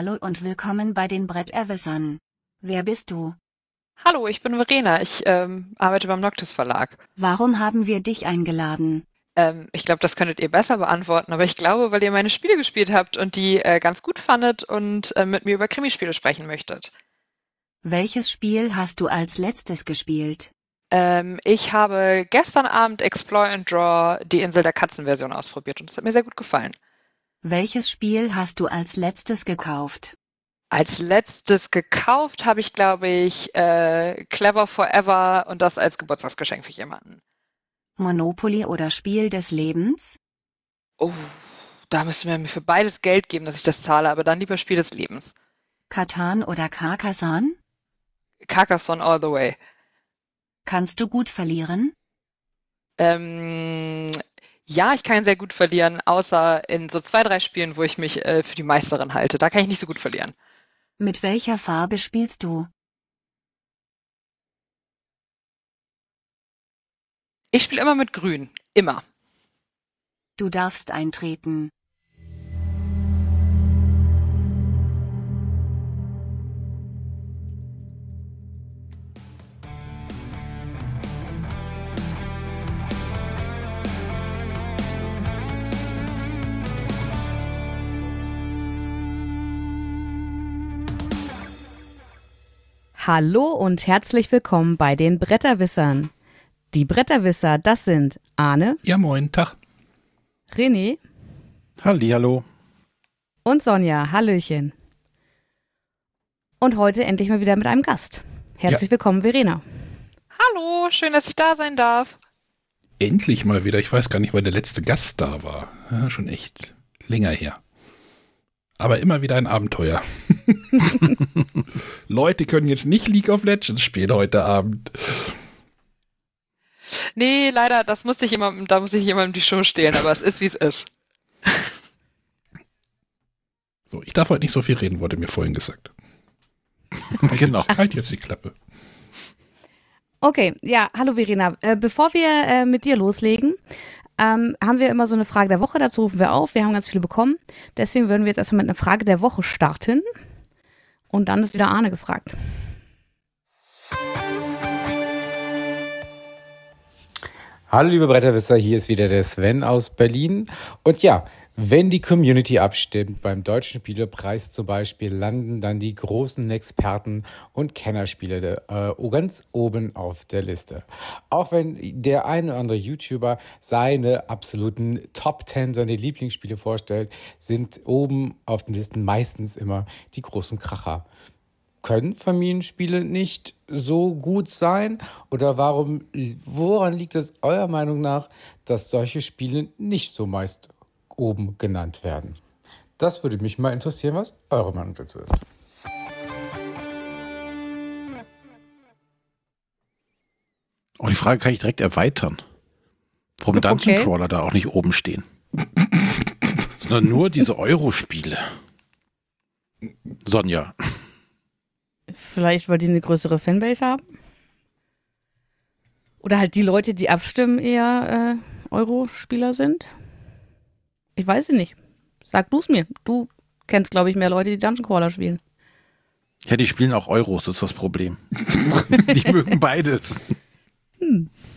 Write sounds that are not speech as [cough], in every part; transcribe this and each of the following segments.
Hallo und willkommen bei den Bretterwissern. Wer bist du? Hallo, ich bin Verena. Ich ähm, arbeite beim Noctis Verlag. Warum haben wir dich eingeladen? Ähm, ich glaube, das könntet ihr besser beantworten, aber ich glaube, weil ihr meine Spiele gespielt habt und die äh, ganz gut fandet und äh, mit mir über Krimispiele sprechen möchtet. Welches Spiel hast du als letztes gespielt? Ähm, ich habe gestern Abend Explore and Draw die Insel der Katzen Version ausprobiert und es hat mir sehr gut gefallen. Welches Spiel hast du als letztes gekauft? Als letztes gekauft habe ich, glaube ich, äh, Clever Forever und das als Geburtstagsgeschenk für jemanden. Monopoly oder Spiel des Lebens? Oh, da müsste man mir für beides Geld geben, dass ich das zahle, aber dann lieber Spiel des Lebens. Katan oder Carcassonne? Carcassonne all the way. Kannst du gut verlieren? Ähm, ja, ich kann sehr gut verlieren, außer in so zwei, drei Spielen, wo ich mich äh, für die Meisterin halte. Da kann ich nicht so gut verlieren. Mit welcher Farbe spielst du? Ich spiele immer mit Grün. Immer. Du darfst eintreten. Hallo und herzlich willkommen bei den Bretterwissern. Die Bretterwisser, das sind Arne, Ja, moin, Tag. René Hallihallo. und Sonja. Hallöchen. Und heute endlich mal wieder mit einem Gast. Herzlich willkommen, Verena. Hallo, schön, dass ich da sein darf. Endlich mal wieder. Ich weiß gar nicht, wann der letzte Gast da war. Ja, schon echt länger her. Aber immer wieder ein Abenteuer. [laughs] [laughs] Leute können jetzt nicht League of Legends spielen heute Abend. Nee, leider, das musste ich jemandem, da muss ich jemandem die Show stehlen, aber es ist, wie es ist. So, ich darf heute nicht so viel reden, wurde mir vorhin gesagt. [laughs] genau. Halt jetzt die Klappe. Okay, ja, hallo Verena. Äh, bevor wir äh, mit dir loslegen, ähm, haben wir immer so eine Frage der Woche. Dazu rufen wir auf. Wir haben ganz viele bekommen. Deswegen würden wir jetzt erstmal mit einer Frage der Woche starten. Und dann ist wieder Arne gefragt. Hallo liebe Bretterwisser, hier ist wieder der Sven aus Berlin. Und ja, wenn die Community abstimmt beim Deutschen Spielepreis zum Beispiel, landen dann die großen Experten und Kennerspiele äh, ganz oben auf der Liste. Auch wenn der eine oder andere YouTuber seine absoluten Top 10, seine Lieblingsspiele vorstellt, sind oben auf den Listen meistens immer die großen Kracher. Können Familienspiele nicht so gut sein? Oder warum, woran liegt es eurer Meinung nach, dass solche Spiele nicht so meist oben genannt werden? Das würde mich mal interessieren, was eure Meinung dazu ist. Oh, die Frage kann ich direkt erweitern. Warum Dungeon Okay. Crawler da auch nicht oben stehen. Sondern nur diese Euro-Spiele. Sonja. Vielleicht, weil die eine größere Fanbase haben? Oder halt die Leute, die abstimmen, eher äh, Euro-Spieler sind? Ich weiß es nicht. Sag du es mir. Du kennst, glaube ich, mehr Leute, die Dungeon Crawler spielen. Ja, die spielen auch Euros, das ist das Problem. [laughs] die mögen beides.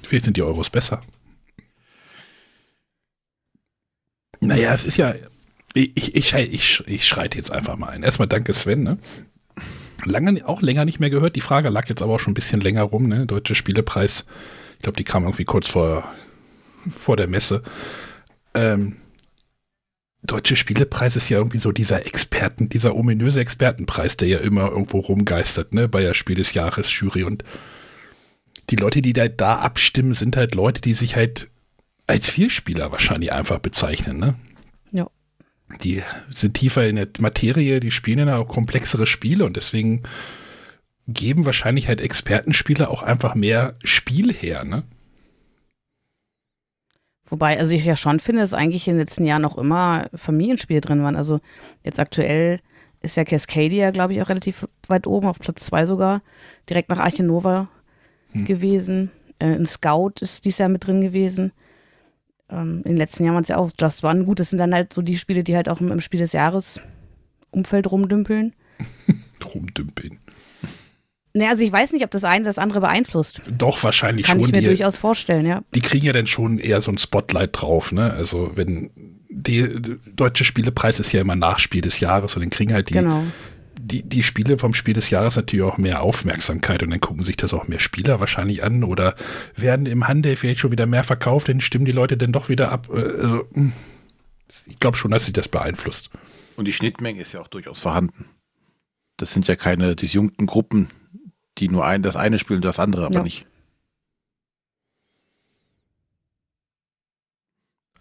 Vielleicht sind die Euros besser. Naja, es ist ja. Ich, ich, ich, ich schreite jetzt einfach mal ein. Erstmal danke, Sven. Ne? Lange, auch länger nicht mehr gehört. Die Frage lag jetzt aber auch schon ein bisschen länger rum. Ne? Deutsche Spielepreis. Ich glaube, die kam irgendwie kurz vor, vor der Messe. Ähm, Deutsche Spielepreis ist ja irgendwie so dieser Experten, dieser ominöse Expertenpreis, der ja immer irgendwo rumgeistert, ne, bei der Spiel des Jahres Jury und die Leute, die da, da abstimmen, sind halt Leute, die sich halt als Vielspieler wahrscheinlich einfach bezeichnen, ne? Ja. Die sind tiefer in der Materie, die spielen ja auch komplexere Spiele und deswegen geben wahrscheinlich halt Expertenspiele auch einfach mehr Spiel her, ne? Wobei, also ich ja schon finde, dass eigentlich in den letzten Jahren noch immer Familienspiele drin waren. Also jetzt aktuell ist ja Cascadia, glaube ich, auch relativ weit oben, auf Platz zwei sogar, direkt nach Arche Nova Hm. gewesen. Äh, ein Scout ist dieses Jahr mit drin gewesen. Ähm, in den letzten Jahren waren es ja auch Just One. Gut, das sind dann halt so die Spiele, die halt auch im, im Spiel des Jahres Umfeld rumdümpeln. [laughs] Rumdümpeln. Naja, also ich weiß nicht, ob das eine das andere beeinflusst. Doch, wahrscheinlich Kann schon. ich mir die, durchaus vorstellen, ja. die kriegen ja dann schon eher so ein Spotlight drauf, ne? Also wenn die, der deutsche Spielepreis ist ja immer Nachspiel des Jahres und dann kriegen halt die, Genau. die, die Spiele vom Spiel des Jahres natürlich auch mehr Aufmerksamkeit und dann gucken sich das auch mehr Spieler wahrscheinlich an oder werden im Handel vielleicht schon wieder mehr verkauft, dann stimmen die Leute dann doch wieder ab. Äh, Also, hm. ich glaube schon, dass sich das beeinflusst. Und die Schnittmenge ist ja auch durchaus vorhanden. Das sind ja keine disjunkten Gruppen, die nur ein, das eine spielen, das andere aber Ja. nicht.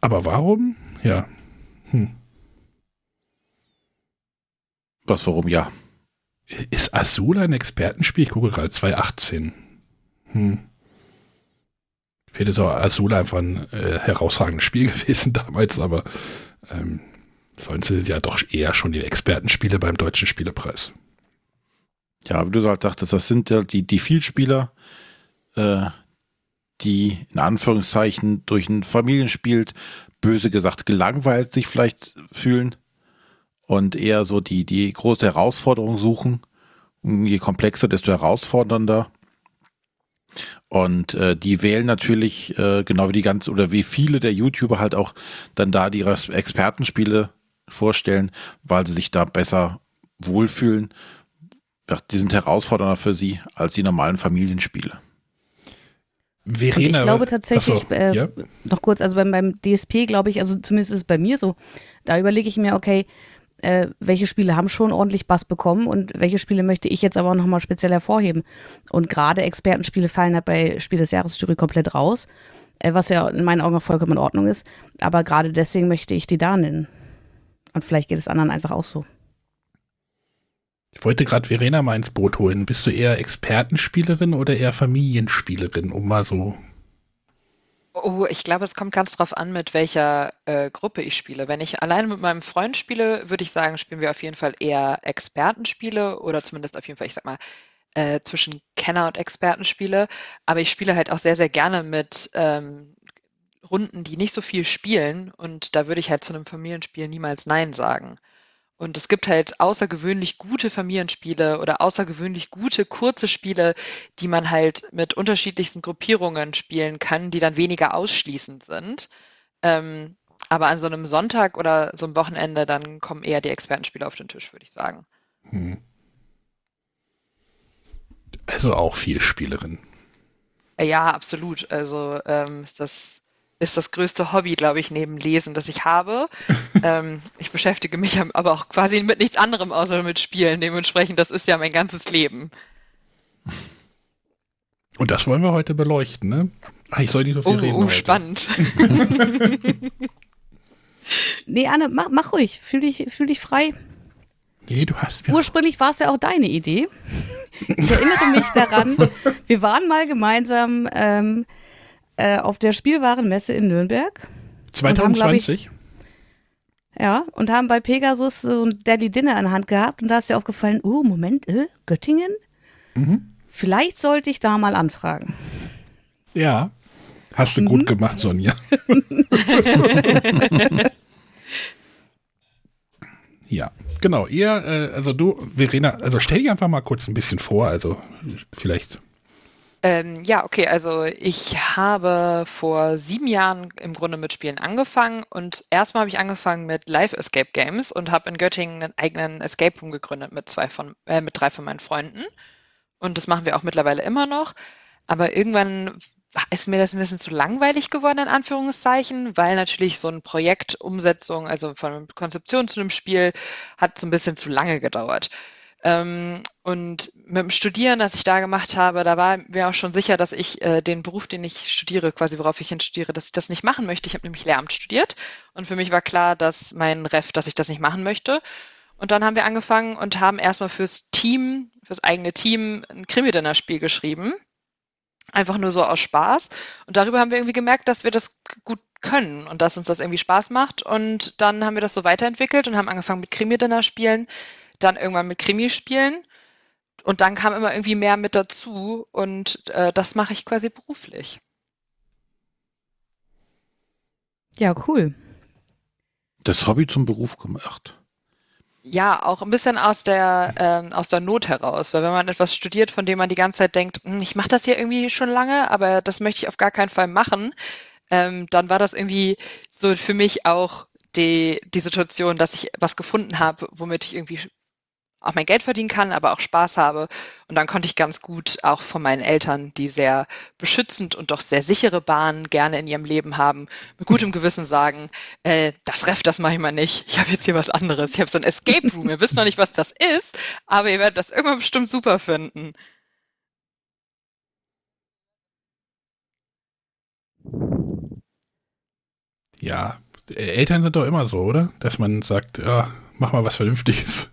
Aber warum? Ja. Hm. Was, warum ja? Ist Azula ein Expertenspiel? Ich gucke gerade, 2018. Hm. Ich finde so Azula einfach ein äh, herausragendes Spiel [laughs] gewesen damals, aber ähm, sonst sind es ja doch eher schon die Expertenspiele beim Deutschen Spielepreis. Ja, wie du halt sagtest, das sind ja die, die Vielspieler, äh, die in Anführungszeichen durch ein Familienspiel, böse gesagt, gelangweilt sich vielleicht fühlen und eher so die, die große Herausforderung suchen. Und je komplexer, desto herausfordernder. Und äh, die wählen natürlich, äh, genau wie die ganz, oder wie viele der YouTuber halt auch dann da die Expertenspiele vorstellen, weil sie sich da besser wohlfühlen die sind herausfordernder für sie als die normalen Familienspiele. Verena, Und ich glaube tatsächlich, so, äh, ja? noch kurz, also beim, beim DSP glaube ich, also zumindest ist es bei mir so, da überlege ich mir, okay, äh, welche Spiele haben schon ordentlich Bass bekommen und welche Spiele möchte ich jetzt aber auch nochmal speziell hervorheben. Und gerade Expertenspiele fallen halt bei Spiel des Jahres Jury komplett raus, äh, was ja in meinen Augen auch vollkommen in Ordnung ist. Aber gerade deswegen möchte ich die da nennen. Und vielleicht geht es anderen einfach auch so. Ich wollte gerade Verena mal ins Boot holen. Bist du eher Expertenspielerin oder eher Familienspielerin, um mal so. Oh, ich glaube, es kommt ganz drauf an, mit welcher äh, Gruppe ich spiele. Wenn ich alleine mit meinem Freund spiele, würde ich sagen, spielen wir auf jeden Fall eher Expertenspiele oder zumindest auf jeden Fall, ich sag mal, äh, zwischen Kenner- und Expertenspiele. Aber ich spiele halt auch sehr, sehr gerne mit ähm, Runden, die nicht so viel spielen. Und da würde ich halt zu einem Familienspiel niemals Nein sagen. Und es gibt halt außergewöhnlich gute Familienspiele oder außergewöhnlich gute kurze Spiele, die man halt mit unterschiedlichsten Gruppierungen spielen kann, die dann weniger ausschließend sind. Ähm, aber an so einem Sonntag oder so einem Wochenende, dann kommen eher die Expertenspiele auf den Tisch, würde ich sagen. Hm. Also auch viel Spielerin. Äh, Ja, absolut. Also ähm, ist das ist das größte Hobby, glaube ich, neben Lesen, das ich habe. [laughs] ähm, ich beschäftige mich aber auch quasi mit nichts anderem außer mit Spielen. Dementsprechend, das ist ja mein ganzes Leben. Und das wollen wir heute beleuchten, ne? Ach, ich soll nicht so viel Oh, reden. oh heute. spannend. [laughs] Nee, Anne, mach, mach ruhig. Fühl dich, fühl dich frei. Nee, du hast mir. Ursprünglich war es ja auch deine Idee. Ich erinnere mich daran, [laughs] wir waren mal gemeinsam ähm, äh, auf der Spielwarenmesse in Nürnberg. und haben, glaub ich, 2020? Ja, und haben bei Pegasus so ein Daily Dinner in der Hand gehabt und da ist dir aufgefallen, oh, Moment, äh, Göttingen? Mhm. Vielleicht sollte ich da mal anfragen. Ja. Hast du Mhm. gut gemacht, Sonja. [laughs] ja, genau. Ihr, äh, also du, Verena, also stell dich einfach mal kurz ein bisschen vor, also vielleicht. Ähm, ja, okay, also ich habe vor sieben Jahren im Grunde mit Spielen angefangen und erstmal habe ich angefangen mit Live Escape Games und habe in Göttingen einen eigenen Escape Room gegründet mit zwei von, äh, mit drei von meinen Freunden. Und das machen wir auch mittlerweile immer noch. Aber irgendwann ist mir das ein bisschen zu langweilig geworden, in Anführungszeichen, weil natürlich so ein Projekt Umsetzung, also von Konzeption zu einem Spiel, hat so ein bisschen zu lange gedauert. Ähm, und mit dem Studieren, das ich da gemacht habe, da war mir auch schon sicher, dass ich äh, den Beruf, den ich studiere, quasi worauf ich hin studiere, dass ich das nicht machen möchte. Ich habe nämlich Lehramt studiert und für mich war klar, dass mein Ref, dass ich das nicht machen möchte. Und dann haben wir angefangen und haben erstmal fürs Team, fürs eigene Team ein Krimi-Dinner-Spiel geschrieben. Einfach nur so aus Spaß. Und darüber haben wir irgendwie gemerkt, dass wir das gut können und dass uns das irgendwie Spaß macht. Und dann haben wir das so weiterentwickelt und haben angefangen mit Krimi-Dinner-Spielen, dann irgendwann mit Krimi-Spielen. Und dann kam immer irgendwie mehr mit dazu und äh, das mache ich quasi beruflich. Ja, cool. Das Hobby zum Beruf gemacht. Ja, auch ein bisschen aus der, ähm, aus der Not heraus, weil wenn man etwas studiert, von dem man die ganze Zeit denkt, hm, ich mache das hier irgendwie schon lange, aber das möchte ich auf gar keinen Fall machen, ähm, dann war das irgendwie so für mich auch die, die Situation, dass ich was gefunden habe, womit ich irgendwie auch mein Geld verdienen kann, aber auch Spaß habe. Und dann konnte ich ganz gut auch von meinen Eltern, die sehr beschützend und doch sehr sichere Bahnen gerne in ihrem Leben haben, mit gutem Gewissen sagen, äh, das Ref, das mache ich mal nicht. Ich habe jetzt hier was anderes. Ich habe so ein Escape Room. Ihr wisst noch nicht, was das ist, aber ihr werdet das irgendwann bestimmt super finden. Ja, Eltern sind doch immer so, oder? Dass man sagt, ja, mach mal was Vernünftiges.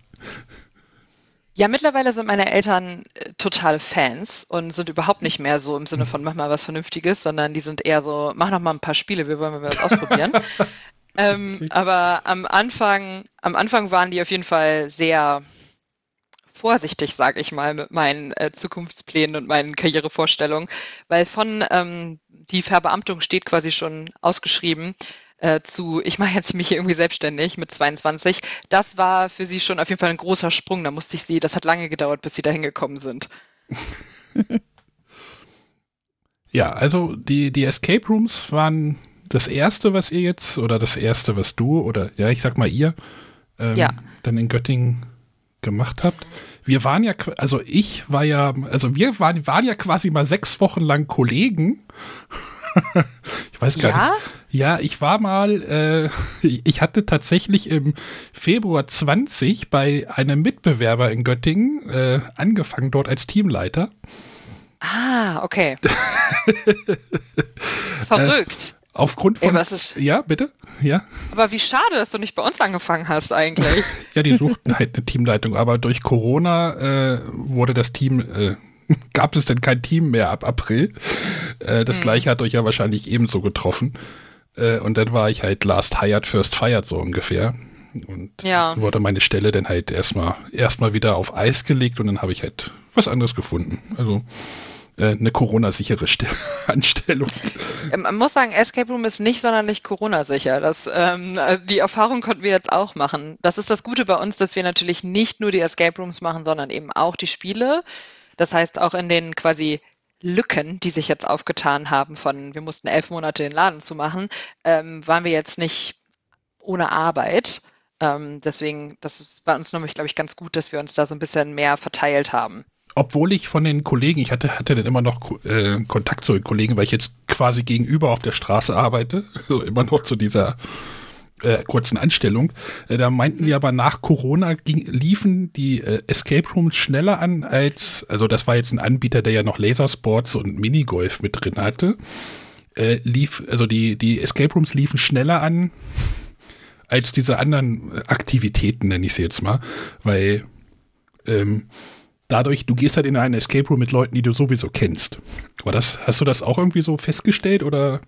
Ja, mittlerweile sind meine Eltern äh, totale Fans und sind überhaupt nicht mehr so im Sinne von mach mal was Vernünftiges, sondern die sind eher so, mach noch mal ein paar Spiele, wir wollen mal was ausprobieren. [laughs] ähm, aber am Anfang, am Anfang waren die auf jeden Fall sehr vorsichtig, sage ich mal, mit meinen äh, Zukunftsplänen und meinen Karrierevorstellungen, weil von ähm, die Verbeamtung steht quasi schon ausgeschrieben äh, zu, ich mache jetzt mich hier irgendwie selbstständig mit 22. Das war für sie schon auf jeden Fall ein großer Sprung. Da musste ich sie, das hat lange gedauert, bis sie dahin gekommen sind. [laughs] ja, also die, die Escape Rooms waren das erste, was ihr jetzt, oder das erste, was du, oder ja, ich sag mal ihr, ähm, ja. dann in Göttingen gemacht habt. Wir waren ja, also ich war ja, also wir waren, waren ja quasi mal sechs Wochen lang Kollegen. [laughs] ich weiß gar ja? nicht. Ja, ich war mal, äh, [laughs] ich hatte tatsächlich im Februar 20 bei einem Mitbewerber in Göttingen äh, angefangen, dort als Teamleiter. Ah, okay. [laughs] Verrückt. Äh, aufgrund von. Ey, ja, bitte? Ja. Aber wie schade, dass du nicht bei uns angefangen hast, eigentlich. [laughs] ja, die suchten halt eine Teamleitung, aber durch Corona äh, wurde das Team äh, gab es denn kein Team mehr ab April. Äh, das hm. gleiche hat euch ja wahrscheinlich ebenso getroffen. Äh, und dann war ich halt last hired, first fired so ungefähr. Und ja. so wurde meine Stelle dann halt erstmal erstmal wieder auf Eis gelegt und dann habe ich halt was anderes gefunden. Also äh, eine Corona-sichere [laughs] Anstellung. Ähm, man muss sagen, Escape Room ist nicht sonderlich Corona-sicher. ähm, die Erfahrung konnten wir jetzt auch machen. Das ist das Gute bei uns, dass wir natürlich nicht nur die Escape Rooms machen, sondern eben auch die Spiele. Das heißt, auch in den quasi Lücken, die sich jetzt aufgetan haben, von wir mussten elf Monate den Laden zu machen, ähm, waren wir jetzt nicht ohne Arbeit. Ähm, deswegen, das ist bei uns nämlich, glaube ich, ganz gut, dass wir uns da so ein bisschen mehr verteilt haben. Obwohl ich von den Kollegen, ich hatte, hatte dann immer noch äh, Kontakt zu den Kollegen, weil ich jetzt quasi gegenüber auf der Straße arbeite, [laughs] also immer noch zu dieser äh, kurzen Anstellung. Äh, da meinten die aber nach Corona ging, liefen die äh, Escape Rooms schneller an als, also das war jetzt ein Anbieter, der ja noch Lasersports und Minigolf mit drin hatte. Äh, lief, also die, die Escape Rooms liefen schneller an als diese anderen Aktivitäten, nenne ich sie jetzt mal, weil ähm, dadurch, du gehst halt in einen Escape Room mit Leuten, die du sowieso kennst. War das, hast du das auch irgendwie so festgestellt oder?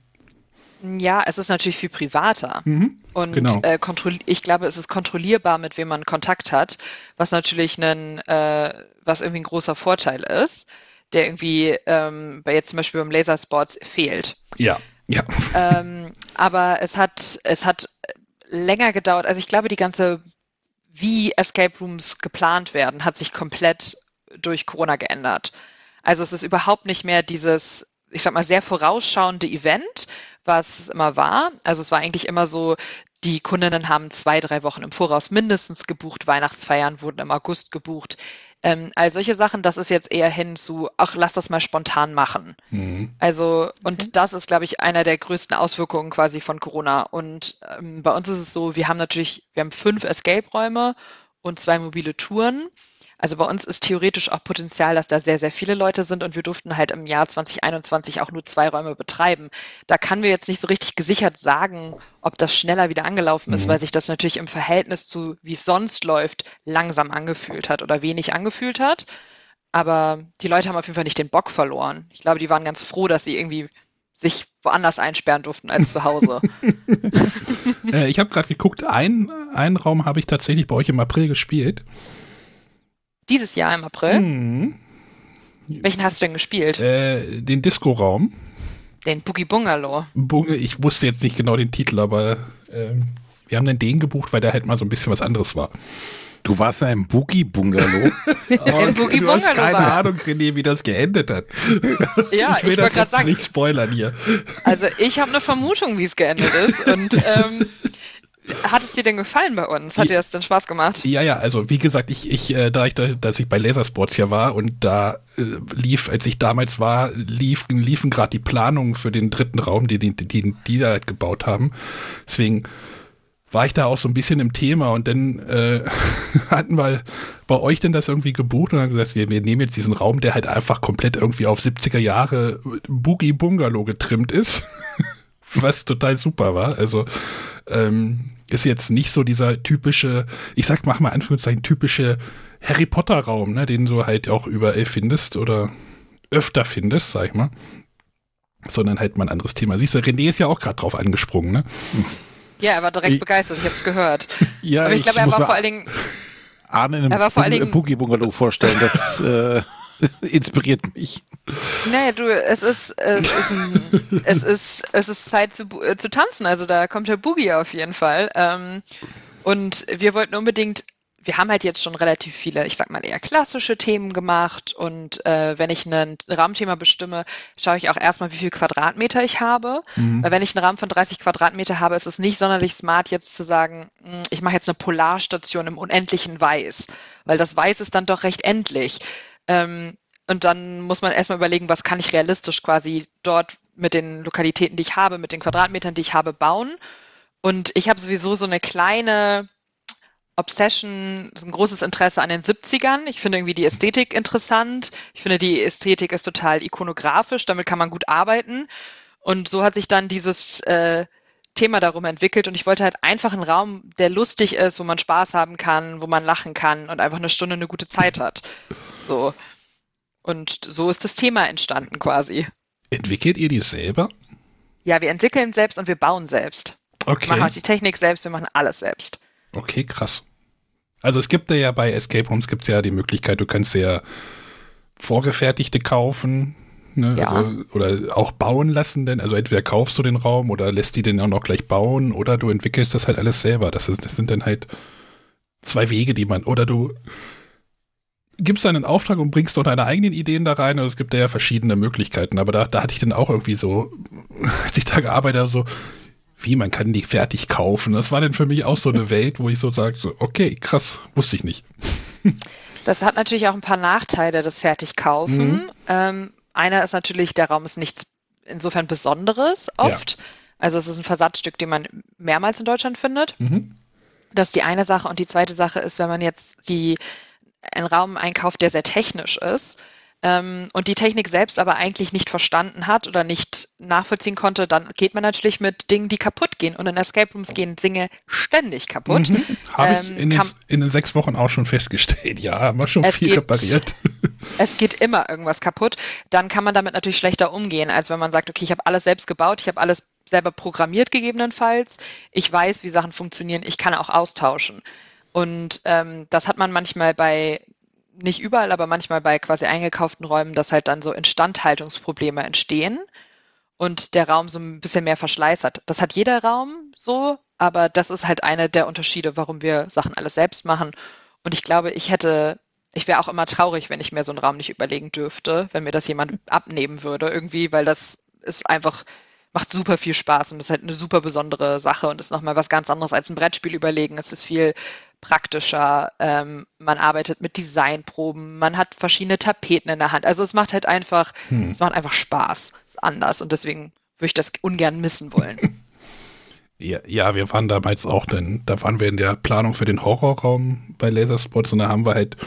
Ja, es ist natürlich viel privater. Mhm, und genau. äh, ich glaube, es ist kontrollierbar, mit wem man Kontakt hat, was natürlich ein, äh, was irgendwie ein großer Vorteil ist, der irgendwie ähm, bei jetzt zum Beispiel beim Lasersports fehlt. Ja, ja. Ähm, aber es hat, es hat länger gedauert. Also ich glaube, die ganze, wie Escape Rooms geplant werden, hat sich komplett durch Corona geändert. Also es ist überhaupt nicht mehr dieses, ich sag mal, sehr vorausschauende Event, was es immer war. Also es war eigentlich immer so, die Kundinnen haben zwei, drei Wochen im Voraus mindestens gebucht, Weihnachtsfeiern wurden im August gebucht. Ähm, all solche Sachen, das ist jetzt eher hin zu, ach, lass das mal spontan machen. Mhm. Also, und okay. das ist, glaube ich, einer der größten Auswirkungen quasi von Corona. Und ähm, bei uns ist es so, wir haben natürlich, wir haben fünf Escape-Räume und zwei mobile Touren. Also bei uns ist theoretisch auch Potenzial, dass da sehr, sehr viele Leute sind und wir durften halt im Jahr 2021 auch nur zwei Räume betreiben. Da kann wir jetzt nicht so richtig gesichert sagen, ob das schneller wieder angelaufen ist, mhm. weil sich das natürlich im Verhältnis zu, wie es sonst läuft, langsam angefühlt hat oder wenig angefühlt hat. Aber die Leute haben auf jeden Fall nicht den Bock verloren. Ich glaube, die waren ganz froh, dass sie irgendwie sich woanders einsperren durften als zu Hause. [laughs] [laughs] äh, ich habe gerade geguckt, ein, einen Raum habe ich tatsächlich bei euch im April gespielt. Dieses Jahr im April? Mhm. Welchen hast du denn gespielt? Äh, den Disco-Raum. Den Boogie Bungalow. Ich wusste jetzt nicht genau den Titel, aber äh, wir haben dann den gebucht, weil der halt mal so ein bisschen was anderes war. Du warst in einem Boogie-Bungalow. [laughs] Im Boogie du hast Bungalow keine war. Ahnung, René, wie das geendet hat. [laughs] Ja, ich will ich das wollte gerade jetzt sagen, nicht spoilern hier. also ich habe eine Vermutung, wie es geendet ist. Und [laughs] ähm, hat es dir denn gefallen bei uns? Hat dir das denn Spaß gemacht? Ja, ja, also wie gesagt, ich, ich, äh, da ich, da, dass ich bei Lasersports ja war und da äh, lief, als ich damals war, lief, liefen gerade die Planungen für den dritten Raum, die die, die, die da halt gebaut haben. Deswegen war ich da auch so ein bisschen im Thema und dann äh, [laughs] hatten wir bei euch denn das irgendwie gebucht und haben gesagt, wir, wir nehmen jetzt diesen Raum, der halt einfach komplett irgendwie auf 70er Jahre Boogie Bungalow getrimmt ist, [laughs] was total super war. Also ähm, ist jetzt nicht so dieser typische, ich sag mach mal Anführungszeichen, typische Harry Potter Raum, ne, den du halt auch überall findest oder öfter findest, sag ich mal. Sondern halt mal ein anderes Thema. Siehst du, René ist ja auch gerade drauf angesprungen, ne? Ja, er war direkt Ich- begeistert, ich habe es gehört. [laughs] ja, Aber ich glaube, er war vor allen Dingen, Arne in er war einem Boogie-Bungalow vorstellen. Das äh, [laughs] [laughs] inspiriert mich. naja, du, es ist, es ist, ein, es ist, es ist Zeit zu, äh, zu tanzen. Also da kommt der Boogie auf jeden Fall. Ähm, und wir wollten unbedingt, wir haben halt jetzt schon relativ viele, ich sag mal eher klassische Themen gemacht. Und äh, wenn ich ein Rahmenthema bestimme, schaue ich auch erstmal, wie viel Quadratmeter ich habe. Mhm. Weil wenn ich einen Rahmen von 30 Quadratmeter habe, ist es nicht sonderlich smart, jetzt zu sagen, "Hm, ich mache jetzt eine Polarstation im unendlichen Weiß, weil das Weiß ist dann doch recht endlich. Ähm, und dann muss man erstmal überlegen, was kann ich realistisch quasi dort mit den Lokalitäten, die ich habe, mit den Quadratmetern, die ich habe, bauen. Und ich habe sowieso so eine kleine Obsession, so ein großes Interesse an den 70ern. Ich finde irgendwie die Ästhetik interessant. Ich finde, die Ästhetik ist total ikonografisch, damit kann man gut arbeiten. Und so hat sich dann dieses äh, Thema darum entwickelt und ich wollte halt einfach einen Raum, der lustig ist, wo man Spaß haben kann, wo man lachen kann und einfach eine Stunde eine gute Zeit hat. So. Und so ist das Thema entstanden quasi. Entwickelt ihr die selber? Ja, wir entwickeln selbst und wir bauen selbst. Wir machen Okay. auch die Technik selbst, wir machen alles selbst. Okay, krass. Also es gibt ja bei Escape Rooms gibt's ja die Möglichkeit, du kannst ja vorgefertigte kaufen. Ne? Ja. Also, oder auch bauen lassen, denn also entweder kaufst du den Raum oder lässt die den auch noch gleich bauen oder du entwickelst das halt alles selber. Das, ist, das sind dann halt zwei Wege, die man, oder du gibst einen Auftrag und bringst doch deine eigenen Ideen da rein. Also es gibt ja verschiedene Möglichkeiten, aber da, da hatte ich dann auch irgendwie so, [laughs] als ich da gearbeitet habe, so, wie, man kann die fertig kaufen. Das war dann für mich auch so eine [laughs] Welt, wo ich so sage, so, okay, krass, wusste ich nicht. Das hat natürlich auch ein paar Nachteile, das Fertigkaufen. Mhm. Ähm, einer ist natürlich, der Raum ist nichts insofern Besonderes oft. Also es ist ein Versatzstück, den man mehrmals in Deutschland findet. Mhm. Das ist die eine Sache. Und die zweite Sache ist, wenn man jetzt die, einen Raum einkauft, der sehr technisch ist ähm, und die Technik selbst aber eigentlich nicht verstanden hat oder nicht nachvollziehen konnte, dann geht man natürlich mit Dingen, die kaputt gehen. Und in Escape Rooms gehen Dinge ständig kaputt. Mhm. Habe ich Ähm, in den, in den sechs Wochen auch schon festgestellt. [laughs] Ja, haben wir schon viel geht- repariert. [laughs] es geht immer irgendwas kaputt, dann kann man damit natürlich schlechter umgehen, als wenn man sagt, okay, ich habe alles selbst gebaut, ich habe alles selber programmiert gegebenenfalls, ich weiß, wie Sachen funktionieren, ich kann auch austauschen. Und ähm, das hat man manchmal bei, nicht überall, aber manchmal bei quasi eingekauften Räumen, dass halt dann so Instandhaltungsprobleme entstehen und der Raum so ein bisschen mehr Verschleiß hat. Das hat jeder Raum so, aber das ist halt einer der Unterschiede, warum wir Sachen alles selbst machen. Und ich glaube, ich hätte, ich wäre auch immer traurig, wenn ich mir so einen Raum nicht überlegen dürfte, wenn mir das jemand abnehmen würde irgendwie, weil das ist einfach, macht super viel Spaß und ist halt eine super besondere Sache und ist nochmal was ganz anderes als ein Brettspiel überlegen. Es ist viel praktischer. Ähm, man arbeitet mit Designproben, man hat verschiedene Tapeten in der Hand. Also es macht halt einfach, Hm. es macht einfach Spaß. Ist anders und deswegen würde ich das ungern missen wollen. [laughs] Ja, ja, wir waren damals auch, denn da waren wir in der Planung für den Horrorraum bei Laserspots und da haben wir halt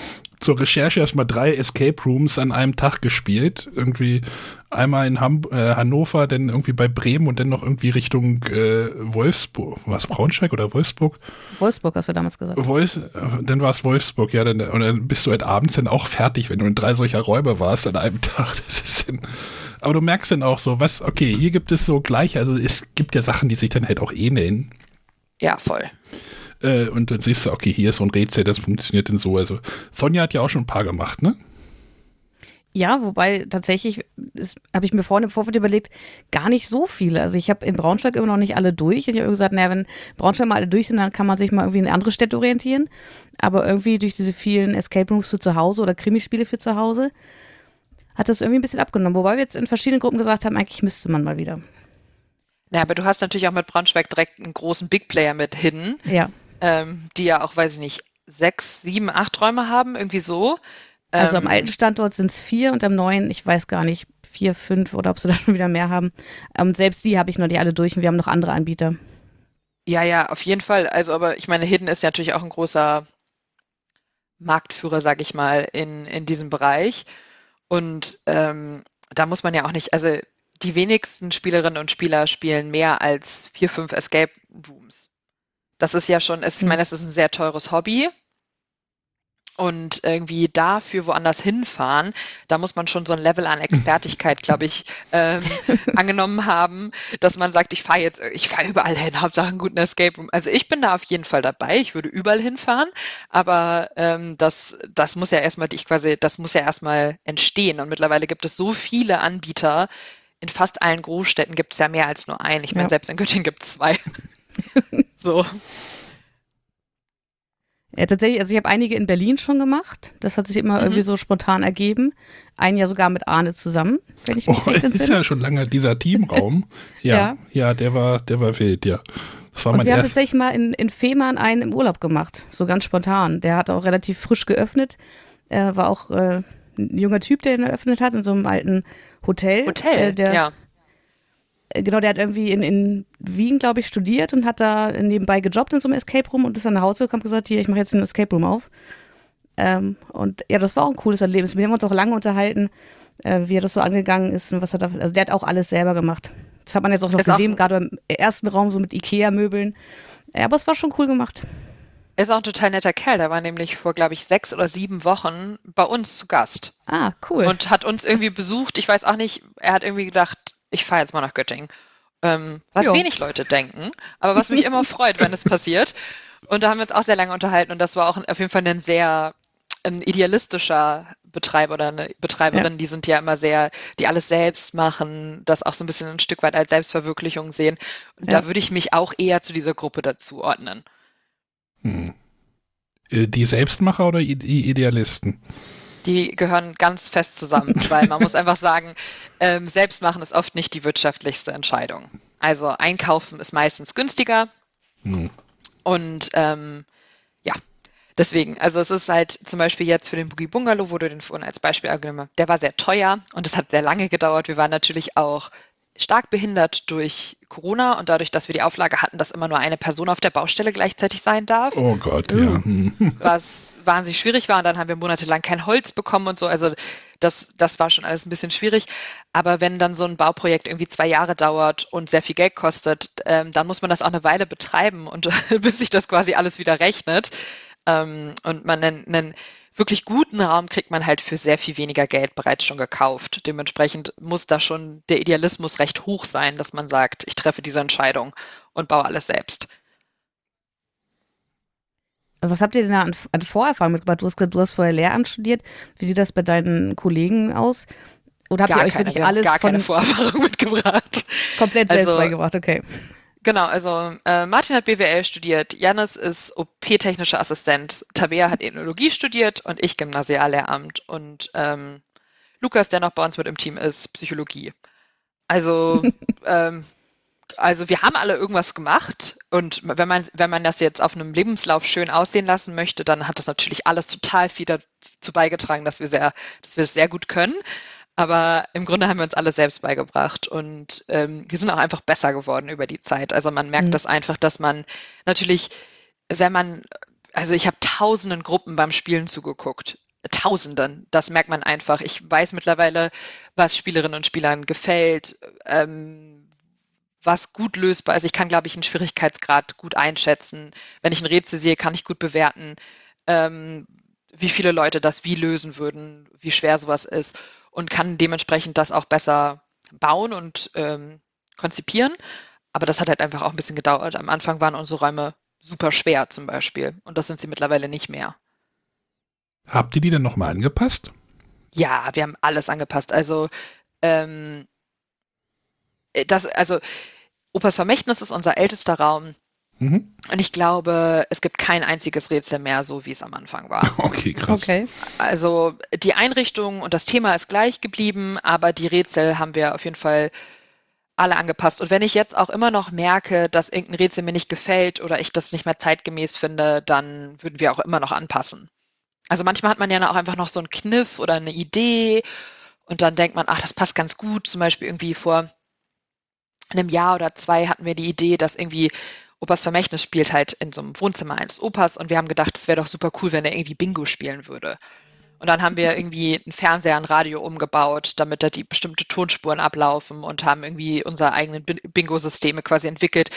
zur Recherche erstmal drei Escape Rooms an einem Tag gespielt. Irgendwie einmal in Ham äh, Hannover, dann irgendwie bei Bremen und dann noch irgendwie Richtung äh, Wolfsburg. Was Braunschweig oder Wolfsburg? Wolfsburg hast du damals gesagt. Wolfs, äh, dann war es Wolfsburg, ja, dann, und dann bist du halt abends dann auch fertig, wenn du in drei solcher Räume warst an einem [laughs] Tag. Das ist dann, aber du merkst dann auch so, was, okay, hier gibt es so gleich, also es gibt ja Sachen, die sich dann halt auch ähneln. Ja, voll. Äh, und dann siehst du, okay, hier ist so ein Rätsel, das funktioniert denn so. Also Sonja hat ja auch schon ein paar gemacht, ne? Ja, wobei tatsächlich habe ich mir vorhin im Vorfeld überlegt, gar nicht so viele. Also ich habe in Braunschweig immer noch nicht alle durch. Und ich habe gesagt, naja, wenn Braunschweig mal alle durch sind, dann kann man sich mal irgendwie in andere Städte orientieren. Aber irgendwie durch diese vielen Escape Rooms für zu Hause oder Krimispiele für zu Hause hat das irgendwie ein bisschen abgenommen. Wobei wir jetzt in verschiedenen Gruppen gesagt haben, eigentlich müsste man mal wieder. Ja, aber du hast natürlich auch mit Braunschweig direkt einen großen Big Player mit Hidden. Ja. Ähm, die ja auch, weiß ich nicht, sechs, sieben, acht Räume haben, irgendwie so. Also ähm, am alten Standort sind es vier und am neuen, ich weiß gar nicht, vier, fünf oder ob sie [laughs] da schon wieder mehr haben. Ähm, selbst die habe ich noch nicht alle durch und wir haben noch andere Anbieter. Ja, ja, auf jeden Fall. Also, aber ich meine, Hidden ist ja natürlich auch ein großer Marktführer, sag ich mal, in, in diesem Bereich. Und ähm, da muss man ja auch nicht, also die wenigsten Spielerinnen und Spieler spielen mehr als vier, fünf Escape Rooms. Das ist ja schon, ich meine, es ist ein sehr teures Hobby und irgendwie dafür woanders hinfahren, da muss man schon so ein Level an Expertigkeit, glaube ich, ähm, [laughs] angenommen haben, dass man sagt, ich fahre jetzt, ich fahre überall hin, Hauptsache einen guten Escape Room. Also ich bin da auf jeden Fall dabei, ich würde überall hinfahren, aber ähm, das, das muss ja erstmal, ich quasi, das muss ja erstmal entstehen. Und mittlerweile gibt es so viele Anbieter, in fast allen Großstädten gibt es ja mehr als nur einen. Ich meine, Ja. selbst in Göttingen gibt es zwei. [laughs] so. Ja, tatsächlich, also ich habe einige in Berlin schon gemacht. Das hat sich immer Mhm. irgendwie so spontan ergeben. Ein Jahr sogar mit Arne zusammen, wenn ich mich Oh, recht [laughs] ist entsinne. ja schon lange dieser Teamraum. [laughs] Ja, Ja. ja, der war, der war wild, ja. Das war Und mein wir haben tatsächlich mal in, in Fehmarn einen im Urlaub gemacht, so ganz spontan. Der hat auch relativ frisch geöffnet. Er war auch äh, ein junger Typ, der ihn eröffnet hat, in so einem alten Hotel. Hotel, Äh, der, ja. Genau, der hat irgendwie in, in Wien, glaube ich, studiert und hat da nebenbei gejobbt in so einem Escape Room und ist dann nach Hause gekommen und gesagt, hier, ich mache jetzt einen Escape Room auf. Ähm, und ja, das war auch ein cooles Erlebnis. Wir haben uns auch lange unterhalten, äh, wie er das so angegangen ist und was er da. Also der hat auch alles selber gemacht. Das hat man jetzt auch noch Ist auch- gesehen, gerade im ersten Raum so mit Ikea-Möbeln. Ja, aber es war schon cool gemacht. Ist auch ein total netter Kerl. Der war nämlich vor, glaube ich, sechs oder sieben Wochen bei uns zu Gast Ah, cool. und hat uns irgendwie besucht. Ich weiß auch nicht, er hat irgendwie gedacht, ich fahre jetzt mal nach Göttingen. Ähm, was Ja. wenig Leute denken, aber was mich immer [laughs] freut, wenn es passiert. Und da haben wir uns auch sehr lange unterhalten und das war auch auf jeden Fall ein sehr ähm, idealistischer Betreiber oder eine Betreiberin, die sind ja immer sehr, die alles selbst machen, das auch so ein bisschen ein Stück weit als Selbstverwirklichung sehen. Und Ja. da würde ich mich auch eher zu dieser Gruppe dazu ordnen. hm. Äh, Die Selbstmacher oder die Idealisten? Die gehören ganz fest zusammen, [laughs] weil man muss einfach sagen, ähm, selbst machen ist oft nicht die wirtschaftlichste Entscheidung. Also einkaufen ist meistens günstiger Hm. und ähm, ja, deswegen, also es ist halt zum Beispiel jetzt für den Boogie Bungalow, wo du den vorhin als Beispiel angenommen hast, der war sehr teuer und es hat sehr lange gedauert. Wir waren natürlich auch stark behindert durch Corona und dadurch, dass wir die Auflage hatten, dass immer nur eine Person auf der Baustelle gleichzeitig sein darf Oh Gott, Uh. ja. Hm. [laughs] was wahnsinnig schwierig war. Und dann haben wir monatelang kein Holz bekommen und so. Also das, das war schon alles ein bisschen schwierig. Aber wenn dann so ein Bauprojekt irgendwie zwei Jahre dauert und sehr viel Geld kostet, ähm, dann muss man das auch eine Weile betreiben und [laughs] bis sich das quasi alles wieder rechnet. Ähm, und man einen, einen wirklich guten Raum kriegt man halt für sehr viel weniger Geld bereits schon gekauft. Dementsprechend muss da schon der Idealismus recht hoch sein, dass man sagt, ich treffe diese Entscheidung und baue alles selbst. Was habt ihr denn da an, an Vorerfahrung mitgebracht? Du hast gesagt, du hast vorher Lehramt studiert. Wie sieht das bei deinen Kollegen aus? Oder habt Gar ihr euch keine, wirklich wir alles gar keine von Vorerfahrung [laughs] mitgebracht. komplett selbst Also- beigebracht? Okay. Genau, also äh, Martin hat BWL studiert, Janis ist OP-technischer Assistent, Tabea hat Ethnologie studiert und ich Gymnasiallehramt und ähm, Lukas, der noch bei uns mit im Team ist, Psychologie. Also, [laughs] ähm, also wir haben alle irgendwas gemacht und wenn man, wenn man das jetzt auf einem Lebenslauf schön aussehen lassen möchte, dann hat das natürlich alles total viel dazu beigetragen, dass wir sehr, dass wir es sehr gut können. Aber im Grunde haben wir uns alle selbst beigebracht und ähm, wir sind auch einfach besser geworden über die Zeit. Also man merkt Mhm. das einfach, dass man natürlich, wenn man, also ich habe tausenden Gruppen beim Spielen zugeguckt. Tausenden, das merkt man einfach. Ich weiß mittlerweile, was Spielerinnen und Spielern gefällt, ähm, was gut lösbar ist. Ich kann, glaube ich, einen Schwierigkeitsgrad gut einschätzen. Wenn ich ein Rätsel sehe, kann ich gut bewerten, ähm, wie viele Leute das wie lösen würden, wie schwer sowas ist und kann dementsprechend das auch besser bauen und ähm, konzipieren. Aber das hat halt einfach auch ein bisschen gedauert. Am Anfang waren unsere Räume super schwer zum Beispiel und das sind sie mittlerweile nicht mehr. Habt ihr die dann nochmal angepasst? Ja, wir haben alles angepasst. Also, ähm, äh, das, also, Opas Vermächtnis ist unser ältester Raum. Mhm. Und ich glaube, es gibt kein einziges Rätsel mehr, so wie es am Anfang war. [laughs] Okay, krass. Okay. Also die Einrichtung und das Thema ist gleich geblieben, aber die Rätsel haben wir auf jeden Fall alle angepasst. Und wenn ich jetzt auch immer noch merke, dass irgendein Rätsel mir nicht gefällt oder ich das nicht mehr zeitgemäß finde, dann würden wir auch immer noch anpassen. Also manchmal hat man ja auch einfach noch so einen Kniff oder eine Idee und dann denkt man, ach, das passt ganz gut. Zum Beispiel irgendwie vor einem Jahr oder zwei hatten wir die Idee, dass irgendwie Opas Vermächtnis spielt halt in so einem Wohnzimmer eines Opas und wir haben gedacht, es wäre doch super cool, wenn er irgendwie Bingo spielen würde. Und dann haben wir irgendwie einen Fernseher, ein Radio umgebaut, damit da die bestimmte Tonspuren ablaufen und haben irgendwie unsere eigenen Bin- Bingo-Systeme quasi entwickelt.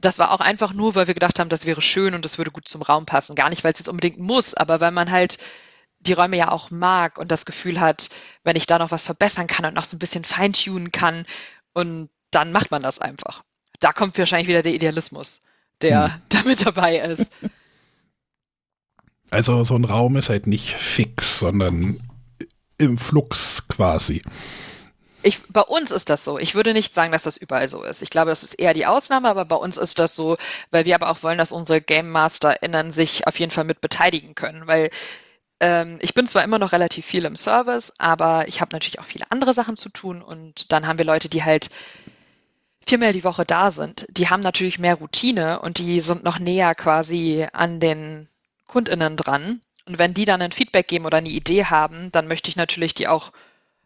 Das war auch einfach nur, weil wir gedacht haben, das wäre schön und das würde gut zum Raum passen. Gar nicht, weil es jetzt unbedingt muss, aber weil man halt die Räume ja auch mag und das Gefühl hat, wenn ich da noch was verbessern kann und noch so ein bisschen feintunen kann und dann macht man das einfach. Da kommt wahrscheinlich wieder der Idealismus, der Hm. [laughs] da mit dabei ist. Also so ein Raum ist halt nicht fix, sondern im Flux quasi. Ich, bei uns ist das so. Ich würde nicht sagen, dass das überall so ist. Ich glaube, das ist eher die Ausnahme, aber bei uns ist das so, weil wir aber auch wollen, dass unsere Game MasterInnen sich auf jeden Fall mit beteiligen können, weil ähm, ich bin zwar immer noch relativ viel im Service, aber ich habe natürlich auch viele andere Sachen zu tun und dann haben wir Leute, die halt viermal die Woche da sind. Die haben natürlich mehr Routine und die sind noch näher quasi an den KundInnen dran. Und wenn die dann ein Feedback geben oder eine Idee haben, dann möchte ich natürlich die auch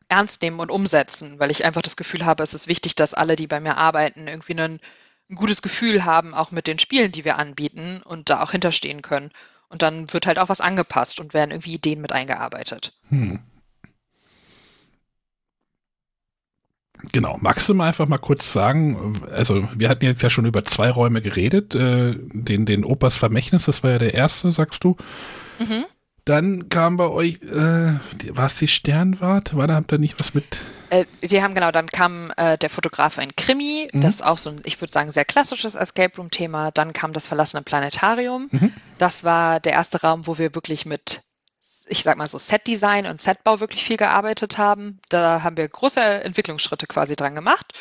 ernst nehmen und umsetzen, weil ich einfach das Gefühl habe, es ist wichtig, dass alle, die bei mir arbeiten, irgendwie ein, ein gutes Gefühl haben, auch mit den Spielen, die wir anbieten und da auch hinterstehen können. Und dann wird halt auch was angepasst und werden irgendwie Ideen mit eingearbeitet. Hm. Genau, magst du mal einfach mal kurz sagen, also wir hatten jetzt ja schon über zwei Räume geredet, äh, den, den Opas Vermächtnis, das war ja der erste, sagst du. Mhm. Dann kam bei euch, äh, war es die Sternwart? War da, habt ihr nicht was mit? Äh, wir haben genau, dann kam äh, der Fotograf ein Krimi, Mhm. das ist auch so ein, ich würde sagen, sehr klassisches Escape Room-Thema. Dann kam das verlassene Planetarium. Mhm. Das war der erste Raum, wo wir wirklich mit, ich sag mal so, Set-Design und Setbau wirklich viel gearbeitet haben. Da haben wir große Entwicklungsschritte quasi dran gemacht.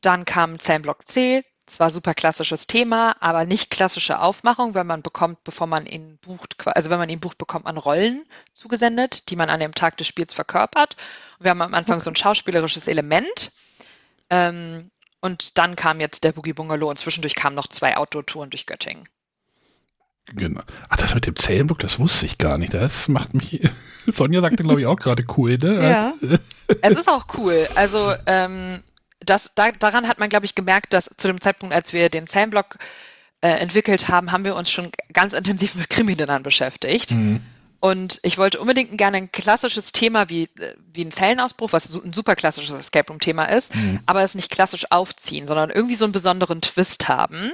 Dann kam Zellenblock C. Das war super klassisches Thema, aber nicht klassische Aufmachung, weil man bekommt, bevor man ihn bucht, also wenn man ihn bucht, bekommt man Rollen zugesendet, die man an dem Tag des Spiels verkörpert. Wir haben am Anfang so ein schauspielerisches Element. Ähm, und dann kam jetzt der Boogie Bungalow und zwischendurch kamen noch zwei Outdoor-Touren durch Göttingen. Genau. Ach, das mit dem Zellenblock, das wusste ich gar nicht. Das macht mich. [laughs] Sonja sagte, glaube ich, auch gerade cool, ne? Ja. Es ist auch cool. Also ähm, das, da, daran hat man, glaube ich, gemerkt, dass zu dem Zeitpunkt, als wir den Zellenblock äh, entwickelt haben, haben wir uns schon ganz intensiv mit Kriminellern beschäftigt. Mhm. Und ich wollte unbedingt gerne ein klassisches Thema wie, äh, wie ein Zellenausbruch, was ein super klassisches Escape Room-Thema ist, Mhm. aber es nicht klassisch aufziehen, sondern irgendwie so einen besonderen Twist haben.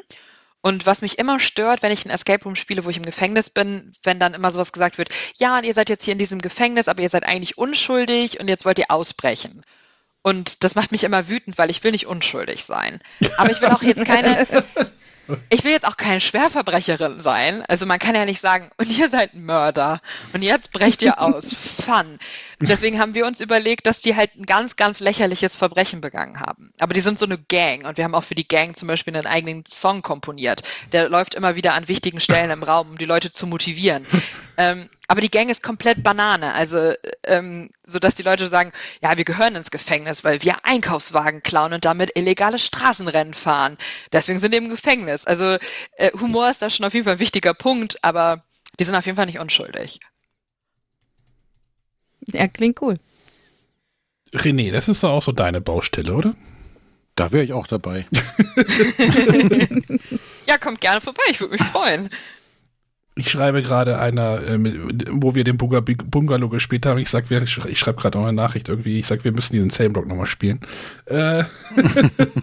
Und was mich immer stört, wenn ich ein Escape Room spiele, wo ich im Gefängnis bin, wenn dann immer sowas gesagt wird, ja, ihr seid jetzt hier in diesem Gefängnis, aber ihr seid eigentlich unschuldig und jetzt wollt ihr ausbrechen. Und das macht mich immer wütend, weil ich will nicht unschuldig sein. Aber ich will auch jetzt keine, [laughs] ich will jetzt auch keine Schwerverbrecherin sein. Also man kann ja nicht sagen, und ihr seid ein Mörder und jetzt brecht ihr aus. Fun. Und deswegen haben wir uns überlegt, dass die halt ein ganz, ganz lächerliches Verbrechen begangen haben. Aber die sind so eine Gang und wir haben auch für die Gang zum Beispiel einen eigenen Song komponiert. Der läuft immer wieder an wichtigen Stellen im Raum, um die Leute zu motivieren. [laughs] Ähm, aber die Gang ist komplett Banane, also ähm, so dass die Leute sagen, ja, wir gehören ins Gefängnis, weil wir Einkaufswagen klauen und damit illegale Straßenrennen fahren. Deswegen sind wir im Gefängnis. Also äh, Humor ist da schon auf jeden Fall ein wichtiger Punkt, aber die sind auf jeden Fall nicht unschuldig. Ja, klingt cool. René, das ist doch auch so deine Baustelle, oder? Da wäre ich auch dabei. [laughs] Ja, kommt gerne vorbei, ich würde mich freuen. Ich schreibe gerade einer, äh, wo wir den Bunga- Bungalow gespielt haben. Ich sag, ich schreibe gerade noch eine Nachricht irgendwie. Ich sag, wir müssen diesen Zellenblock nochmal spielen. Äh,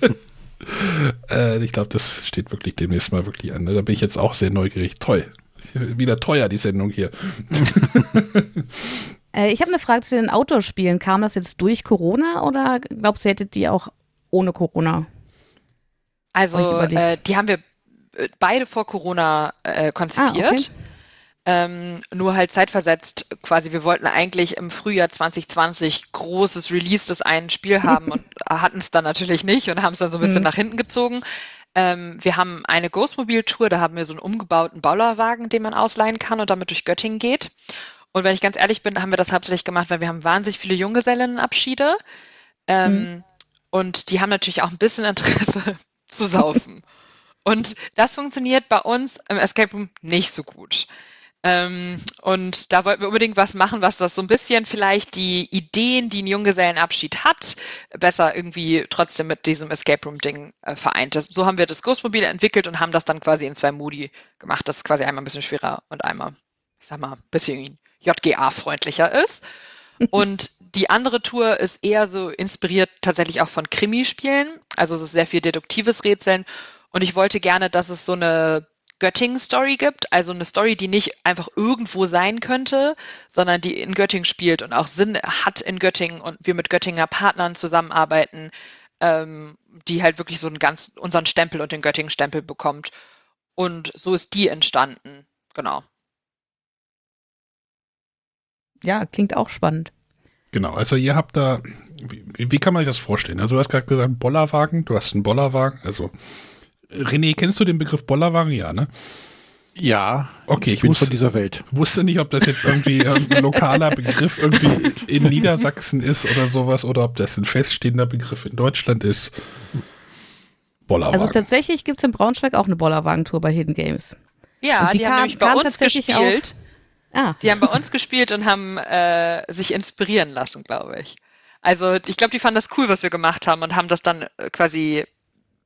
[laughs] äh, ich glaube, das steht wirklich demnächst mal wirklich an. ne? Da bin ich jetzt auch sehr neugierig. Toll. Wieder teuer, die Sendung hier. [laughs] Äh, ich habe eine Frage zu den Outdoor-Spielen. Kam das jetzt durch Corona oder glaubst du, hättet ihr auch ohne Corona? Also, äh, die haben wir äh, beide vor Corona äh, konzipiert. Ah, okay. Ähm, nur halt zeitversetzt quasi. Wir wollten eigentlich im Frühjahr 2020 großes Release des einen Spiel [laughs] haben und hatten es dann natürlich nicht und haben es dann so ein bisschen mhm. nach hinten gezogen. Ähm, wir haben eine Ghostmobil-Tour, da haben wir so einen umgebauten Bollerwagen, den man ausleihen kann und damit durch Göttingen geht. Und wenn ich ganz ehrlich bin, haben wir das hauptsächlich gemacht, weil wir haben wahnsinnig viele Junggesellinnenabschiede. Ähm, mhm. Und die haben natürlich auch ein bisschen Interesse [laughs] zu saufen. Und das funktioniert bei uns im Escape Room nicht so gut. Ähm, und da wollten wir unbedingt was machen, was das so ein bisschen vielleicht die Ideen, die ein Junggesellenabschied hat, besser irgendwie trotzdem mit diesem Escape Room-Ding äh, vereint. Das, so haben wir das Ghostmobil entwickelt und haben das dann quasi in zwei Modi gemacht, das quasi einmal ein bisschen schwerer und einmal, ich sag mal, ein bisschen JGA-freundlicher ist. [laughs] Und die andere Tour ist eher so inspiriert tatsächlich auch von Krimispielen. Also es ist sehr viel deduktives Rätseln. Und ich wollte gerne, dass es so eine Göttingen-Story gibt, also eine Story, die nicht einfach irgendwo sein könnte, sondern die in Göttingen spielt und auch Sinn hat in Göttingen und wir mit Göttinger Partnern zusammenarbeiten, ähm, die halt wirklich so einen ganz unseren Stempel und den Göttingen-Stempel bekommt. Und so ist die entstanden. Genau. Ja, klingt auch spannend. Genau, also ihr habt da, wie, wie kann man sich das vorstellen? Also du hast gerade gesagt, Bollerwagen, du hast einen Bollerwagen, also René, kennst du den Begriff Bollerwagen? Ja, ne? Ja, okay, ich, ich bin wusste, von dieser Welt. Wusste nicht, ob das jetzt irgendwie ein lokaler Begriff irgendwie in Niedersachsen ist oder sowas oder ob das ein feststehender Begriff in Deutschland ist. Bollerwagen. Also tatsächlich gibt es in Braunschweig auch eine Bollerwagentour bei Hidden Games. Ja, die, die, haben kam, bei uns gespielt. Ah. Die haben bei uns gespielt und haben äh, sich inspirieren lassen, glaube ich. Also ich glaube, die fanden das cool, was wir gemacht haben und haben das dann äh, quasi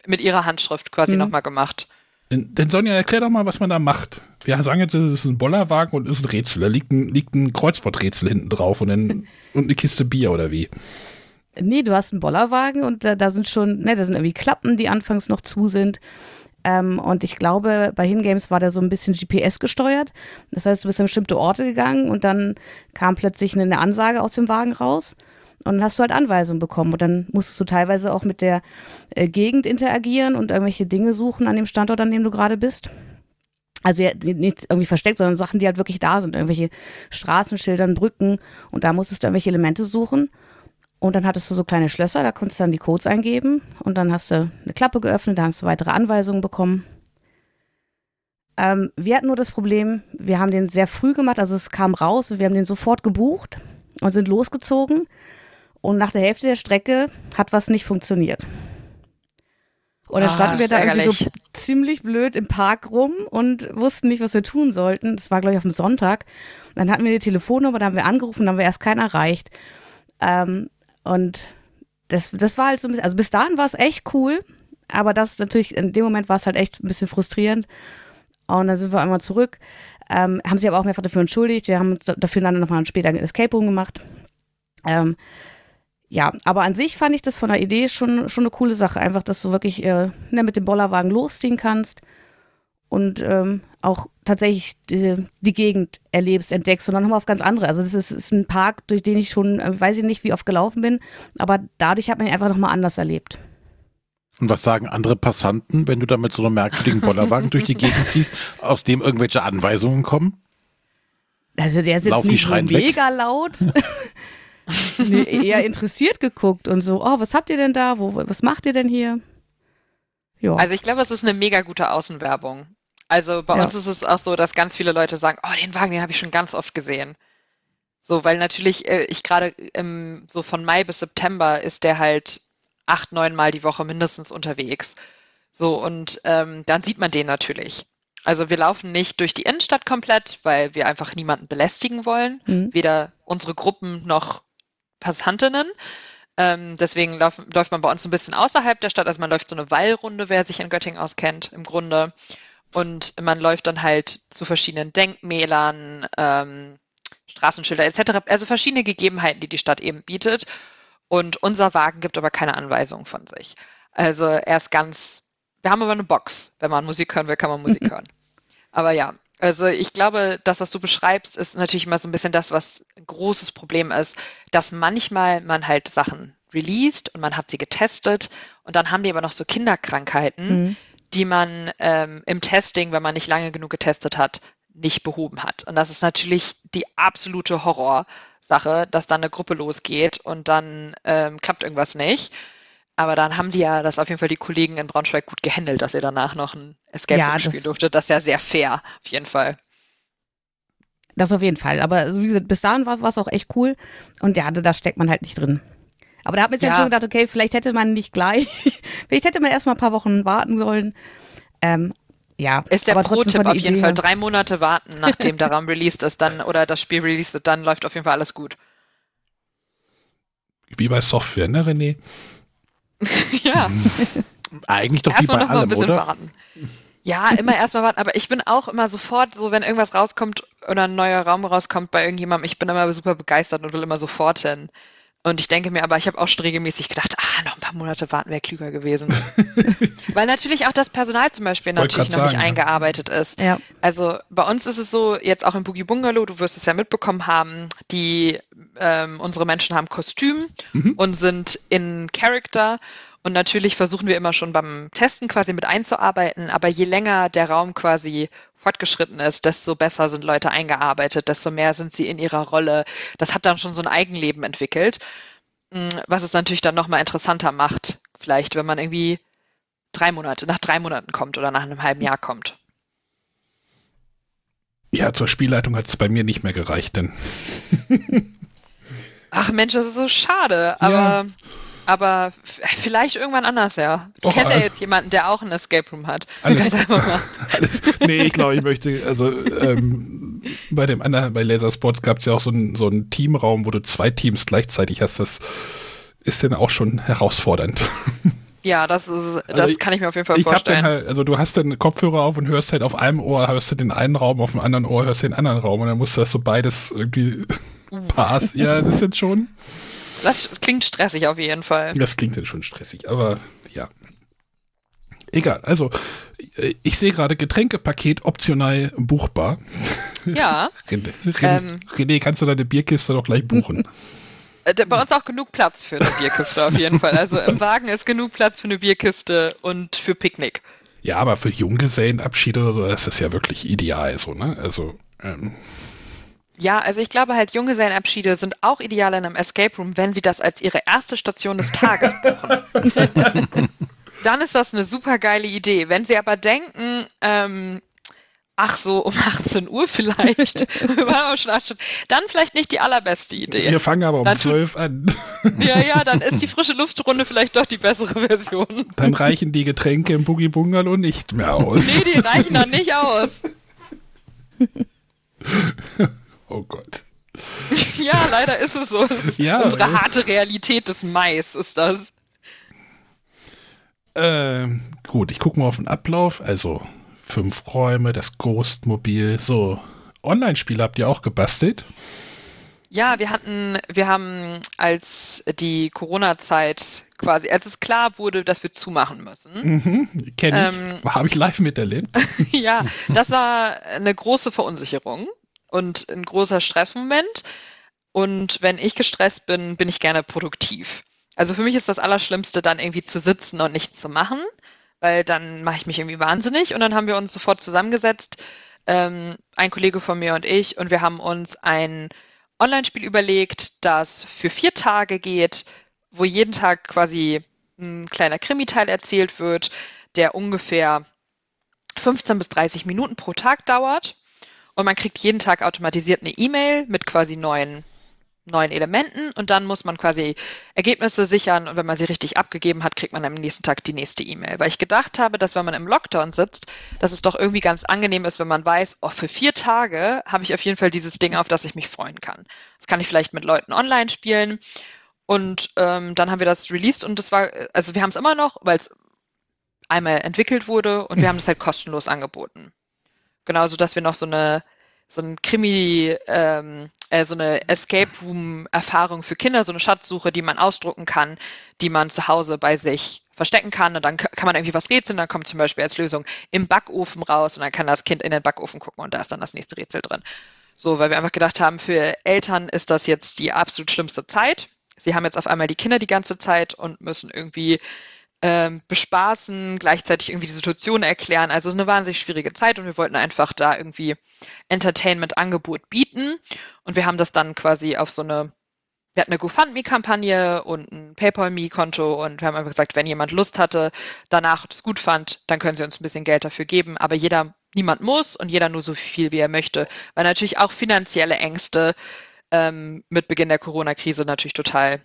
mit ihrer Handschrift quasi mhm. nochmal gemacht. Denn, denn, Sonja, erklär doch mal, was man da macht. Wir sagen jetzt, es ist ein Bollerwagen und es ist ein Rätsel. Da liegt ein, liegt ein Kreuzworträtsel hinten drauf und, ein, [laughs] und eine Kiste Bier oder wie? Nee, du hast einen Bollerwagen und da, da sind schon, ne, da sind irgendwie Klappen, die anfangs noch zu sind. Ähm, und ich glaube, bei Hingames war der so ein bisschen GPS gesteuert. Das heißt, du bist an bestimmte Orte gegangen und dann kam plötzlich eine Ansage aus dem Wagen raus. Und dann hast du halt Anweisungen bekommen. Und dann musstest du teilweise auch mit der äh, Gegend interagieren und irgendwelche Dinge suchen an dem Standort, an dem du gerade bist. Also ja, nichts irgendwie versteckt, sondern Sachen, die halt wirklich da sind. Irgendwelche Straßenschildern, Brücken. Und da musstest du irgendwelche Elemente suchen. Und dann hattest du so kleine Schlösser, da konntest du dann die Codes eingeben. Und dann hast du eine Klappe geöffnet, da hast du weitere Anweisungen bekommen. Ähm, wir hatten nur das Problem, wir haben den sehr früh gemacht, also es kam raus und wir haben den sofort gebucht und sind losgezogen. Und nach der Hälfte der Strecke hat was nicht funktioniert. Und dann ah, standen wir da irgendwie so ziemlich blöd im Park rum und wussten nicht, was wir tun sollten. Das war, glaube ich, auf dem Sonntag. Dann hatten wir die Telefonnummer, da haben wir angerufen, dann haben wir erst keinen erreicht. Ähm, und das, das war halt so ein bisschen, also bis dahin war es echt cool, aber das natürlich, in dem Moment war es halt echt ein bisschen frustrierend. Und dann sind wir einmal zurück, ähm, haben sich aber auch mehrfach dafür entschuldigt. Wir haben dafür dann nochmal später ein Escape Room gemacht. Ähm, ja, aber an sich fand ich das von der Idee schon, schon eine coole Sache. Einfach, dass du wirklich äh, ne, mit dem Bollerwagen losziehen kannst und ähm, auch tatsächlich die, die, Gegend erlebst, entdeckst und dann nochmal auf ganz andere. Also das ist, ist ein Park, durch den ich schon, äh, weiß ich nicht, wie oft gelaufen bin, aber dadurch hat man ihn einfach nochmal anders erlebt. Und was sagen andere Passanten, wenn du da mit so einem merkwürdigen Bollerwagen durch die Gegend ziehst, aus dem irgendwelche Anweisungen kommen? Also der ist jetzt nicht so mega weg. laut. [laughs] nee, eher interessiert geguckt und so, oh, was habt ihr denn da? Wo, was macht ihr denn hier? Ja. Also ich glaube, es ist eine mega gute Außenwerbung. Also bei ja. uns ist es auch so, dass ganz viele Leute sagen, oh, den Wagen, den habe ich schon ganz oft gesehen. So, weil natürlich äh, ich gerade so von Mai bis September ist der halt acht, neun Mal die Woche mindestens unterwegs. So, und ähm, dann sieht man den natürlich. Also wir laufen nicht durch die Innenstadt komplett, weil wir einfach niemanden belästigen wollen. Mhm. Weder unsere Gruppen noch Passantinnen. Ähm, deswegen lauf, läuft man bei uns ein bisschen außerhalb der Stadt. Also man läuft so eine Wallrunde, wer sich in Göttingen auskennt, im Grunde. Und man läuft dann halt zu verschiedenen Denkmälern, ähm, Straßenschilder etc. Also verschiedene Gegebenheiten, die die Stadt eben bietet. Und unser Wagen gibt aber keine Anweisungen von sich. Also er ist ganz, wir haben aber eine Box. Wenn man Musik hören will, kann man Musik [laughs] hören. Aber ja, also ich glaube, das, was du beschreibst, ist natürlich immer so ein bisschen das, was ein großes Problem ist, dass manchmal man halt Sachen released und man hat sie getestet und dann haben die aber noch so Kinderkrankheiten, mhm. Die man ähm, im Testing, wenn man nicht lange genug getestet hat, nicht behoben hat. Und das ist natürlich die absolute Horrorsache, dass dann eine Gruppe losgeht und dann ähm, klappt irgendwas nicht. Aber dann haben die ja das auf jeden Fall die Kollegen in Braunschweig gut gehandelt, dass ihr danach noch ein Escape Ja, spielen durftet. Das ist ja sehr fair, auf jeden Fall. Das auf jeden Fall. Aber so wie gesagt, bis dahin war es auch echt cool. Und ja, da steckt man halt nicht drin. Aber da hat man jetzt Ja. schon gedacht, okay, vielleicht hätte man nicht gleich, [laughs] vielleicht hätte man erst mal ein paar Wochen warten sollen. Ähm, ja, Ist der aber trotzdem Pro-Tipp auf jeden Idee Fall. Drei Monate warten, nachdem der [laughs] Raum released ist, dann oder das Spiel released ist, dann läuft auf jeden Fall alles gut. Wie bei Software, ne, René? [laughs] ja, Eigentlich doch wie erstmal bei noch mal ein allem, bisschen oder? warten. Ja, immer erstmal warten, aber ich bin auch immer sofort, so wenn irgendwas rauskommt oder ein neuer Raum rauskommt bei irgendjemandem, ich bin immer super begeistert und will immer sofort hin. Und ich denke mir aber, ich habe auch schon regelmäßig gedacht, ah, noch ein paar Monate warten wäre klüger gewesen. [laughs] Weil natürlich auch das Personal zum Beispiel natürlich noch nicht sagen, ja. eingearbeitet ist. Ja, Also bei uns ist es so, jetzt auch im Boogie Bungalow, du wirst es ja mitbekommen haben, die ähm, unsere Menschen haben Kostüm Mhm. und sind in Character. Und natürlich versuchen wir immer schon beim Testen quasi mit einzuarbeiten, aber je länger der Raum quasi fortgeschritten ist, desto besser sind Leute eingearbeitet, desto mehr sind sie in ihrer Rolle. Das hat dann schon so ein Eigenleben entwickelt, Mm, was es natürlich dann nochmal interessanter macht, vielleicht, wenn man irgendwie drei Monate, nach drei Monaten kommt oder nach einem halben Jahr kommt. Ja, zur Spielleitung hat es bei mir nicht mehr gereicht, denn Ach Mensch, das ist so schade, aber, aber vielleicht irgendwann anders, ja. Du Doch, kennst ja äh, jetzt jemanden, der auch ein Escape Room hat. [laughs] Alles-. [laughs] Alles, nee, ich glaube, ich möchte, also ähm, bei dem anderen, bei Laser Sports gab es ja auch so einen so einen Teamraum, wo du zwei Teams gleichzeitig hast. Das ist dann auch schon herausfordernd. [laughs] Ja, das ist, das Also kann ich mir auf jeden Fall Ich vorstellen. dann halt, also du hast dann Kopfhörer auf und hörst halt auf einem Ohr, hörst du den einen Raum, auf dem anderen Ohr hörst du den anderen Raum und dann musst du das so beides irgendwie pass. Ja, es ist jetzt schon, Das klingt stressig auf jeden Fall. das klingt dann schon stressig, aber ja. Egal, also äh, ich sehe gerade Getränkepaket optional buchbar. Ja, [laughs] René, René, Ähm. René, kannst du deine Bierkiste doch gleich buchen? äh, bei uns auch genug Platz für eine Bierkiste auf jeden Fall. Also im Wagen ist genug Platz für eine Bierkiste und für Picknick. Ja, aber für Junggesellenabschiede oder so, das ist ja wirklich ideal so, ne? Also, ähm, Ja, also ich glaube halt, Junggesellenabschiede sind auch ideal in einem Escape Room, wenn sie das als ihre erste Station des Tages buchen. [laughs] Dann ist das eine super geile Idee. Wenn sie aber denken, ähm, ach so, um [laughs] 18 Uhr vielleicht, [laughs] dann vielleicht nicht die allerbeste Idee. wir fangen aber um Dann tu- 12 an. Ja, ja, dann ist die frische Luftrunde vielleicht doch die bessere Version. Dann reichen die Getränke im Boogie Bungalow nicht mehr aus. Nee, die reichen dann nicht aus. Oh Gott. [laughs] Ja, leider ist es so. Ist Ja, unsere äh. harte Realität des Mais ist das. Ähm, gut, ich gucke mal auf den Ablauf. Also, fünf Räume, das Ghostmobil. So, Online-Spiele habt ihr auch gebastelt? Ja, wir hatten, wir haben als die Corona-Zeit quasi, als es klar wurde, dass wir zumachen müssen, Mhm, kenne ich. Ähm. Habe ich live miterlebt. [laughs] ja, das war eine große Verunsicherung und ein großer Stressmoment. Und wenn ich gestresst bin, bin ich gerne produktiv. Also für mich ist das Allerschlimmste, dann irgendwie zu sitzen und nichts zu machen, weil dann mache ich mich irgendwie wahnsinnig. Und dann haben wir uns sofort zusammengesetzt, ähm, ein Kollege von mir und ich, und wir haben uns ein Online-Spiel überlegt, das für vier Tage geht, wo jeden Tag quasi ein kleiner Krimi-Teil erzählt wird, der ungefähr 15 bis 30 Minuten pro Tag dauert. Und man kriegt jeden Tag automatisiert eine E-Mail mit quasi neuen, neuen Elementen und dann muss man quasi Ergebnisse sichern und wenn man sie richtig abgegeben hat, kriegt man am nächsten Tag die nächste E-Mail. Weil ich gedacht habe, dass wenn man im Lockdown sitzt, dass es doch irgendwie ganz angenehm ist, wenn man weiß, oh, für vier Tage habe ich auf jeden Fall dieses Ding, auf das ich mich freuen kann. Das kann ich vielleicht mit Leuten online spielen. Und ähm, dann haben wir das released und das war, also wir haben es immer noch, weil es einmal entwickelt wurde und wir haben es halt kostenlos angeboten. Genauso, dass wir noch so eine so ein Krimi, ähm, äh, so eine Escape Room Erfahrung für Kinder, so eine Schatzsuche, die man ausdrucken kann, die man zu Hause bei sich verstecken kann und dann kann man irgendwie was rätseln, dann kommt zum Beispiel als Lösung im Backofen raus und dann kann das Kind in den Backofen gucken und da ist dann das nächste Rätsel drin. So, weil wir einfach gedacht haben, für Eltern ist das jetzt die absolut schlimmste Zeit. Sie haben jetzt auf einmal die Kinder die ganze Zeit und müssen irgendwie ähm, bespaßen, gleichzeitig irgendwie die Situation erklären. Also eine wahnsinnig schwierige Zeit und wir wollten einfach da irgendwie Entertainment-Angebot bieten. Und wir haben das dann quasi auf so eine, wir hatten eine GoFundMe-Kampagne und ein PayPal-Me-Konto und wir haben einfach gesagt, wenn jemand Lust hatte, danach es gut fand, dann können sie uns ein bisschen Geld dafür geben. Aber jeder, niemand muss und jeder nur so viel, wie er möchte. Weil natürlich auch finanzielle Ängste ähm, mit Beginn der Corona-Krise natürlich total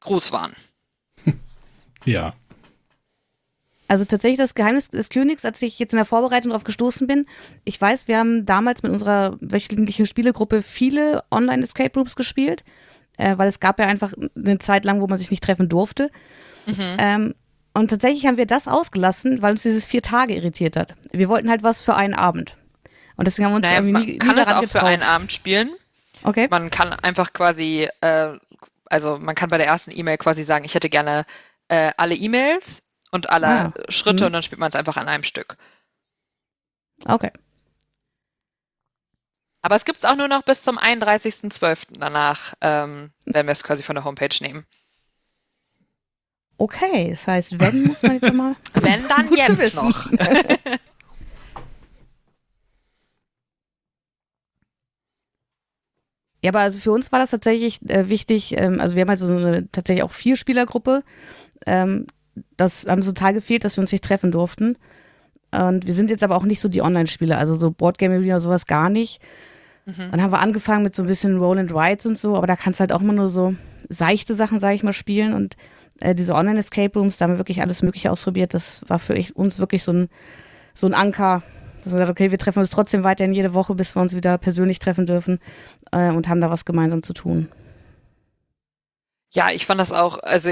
groß waren. Ja. Also tatsächlich das Geheimnis des Königs, als ich jetzt in der Vorbereitung darauf gestoßen bin. Ich weiß, wir haben damals mit unserer wöchentlichen Spielegruppe viele Online-Escape Rooms gespielt, äh, weil es gab ja einfach eine Zeit lang, wo man sich nicht treffen durfte. Mhm. Ähm, und tatsächlich haben wir das ausgelassen, weil uns dieses vier Tage irritiert hat. Wir wollten halt was für einen Abend. Und deswegen haben wir uns Naja, irgendwie man nie, nie kann daran auch getraut. für einen Abend spielen. Okay. Man kann einfach quasi, äh, also man kann bei der ersten E-Mail quasi sagen, ich hätte gerne äh, alle E-Mails und alle Ah, Schritte mhm. und dann spielt man es einfach an einem Stück. Okay. Aber es gibt es auch nur noch bis zum 31.12. Danach, ähm, wenn wir es quasi von der Homepage nehmen. Okay, das heißt, wenn muss man jetzt mal. [laughs] Wenn dann Gut jetzt wissen. noch. [laughs] Ja, aber also für uns war das tatsächlich äh, wichtig. Ähm, also wir haben halt so eine tatsächlich auch Vierspielergruppe. Ähm, das haben so Tage gefehlt, dass wir uns nicht treffen durften. Und wir sind jetzt aber auch nicht so die Online-Spieler, also so Boardgame Arena sowas gar nicht. Mhm. Dann haben wir angefangen mit so ein bisschen Roll and Rides und so, aber da kannst du halt auch immer nur so seichte Sachen, sage ich mal, spielen. Und äh, diese Online-Escape Rooms, da haben wir wirklich alles Mögliche ausprobiert. Das war für ich, uns wirklich so ein, so ein Anker, dass wir gesagt okay, wir treffen uns trotzdem weiterhin jede Woche, bis wir uns wieder persönlich treffen dürfen äh, und haben da was gemeinsam zu tun. Ja, ich fand das auch, also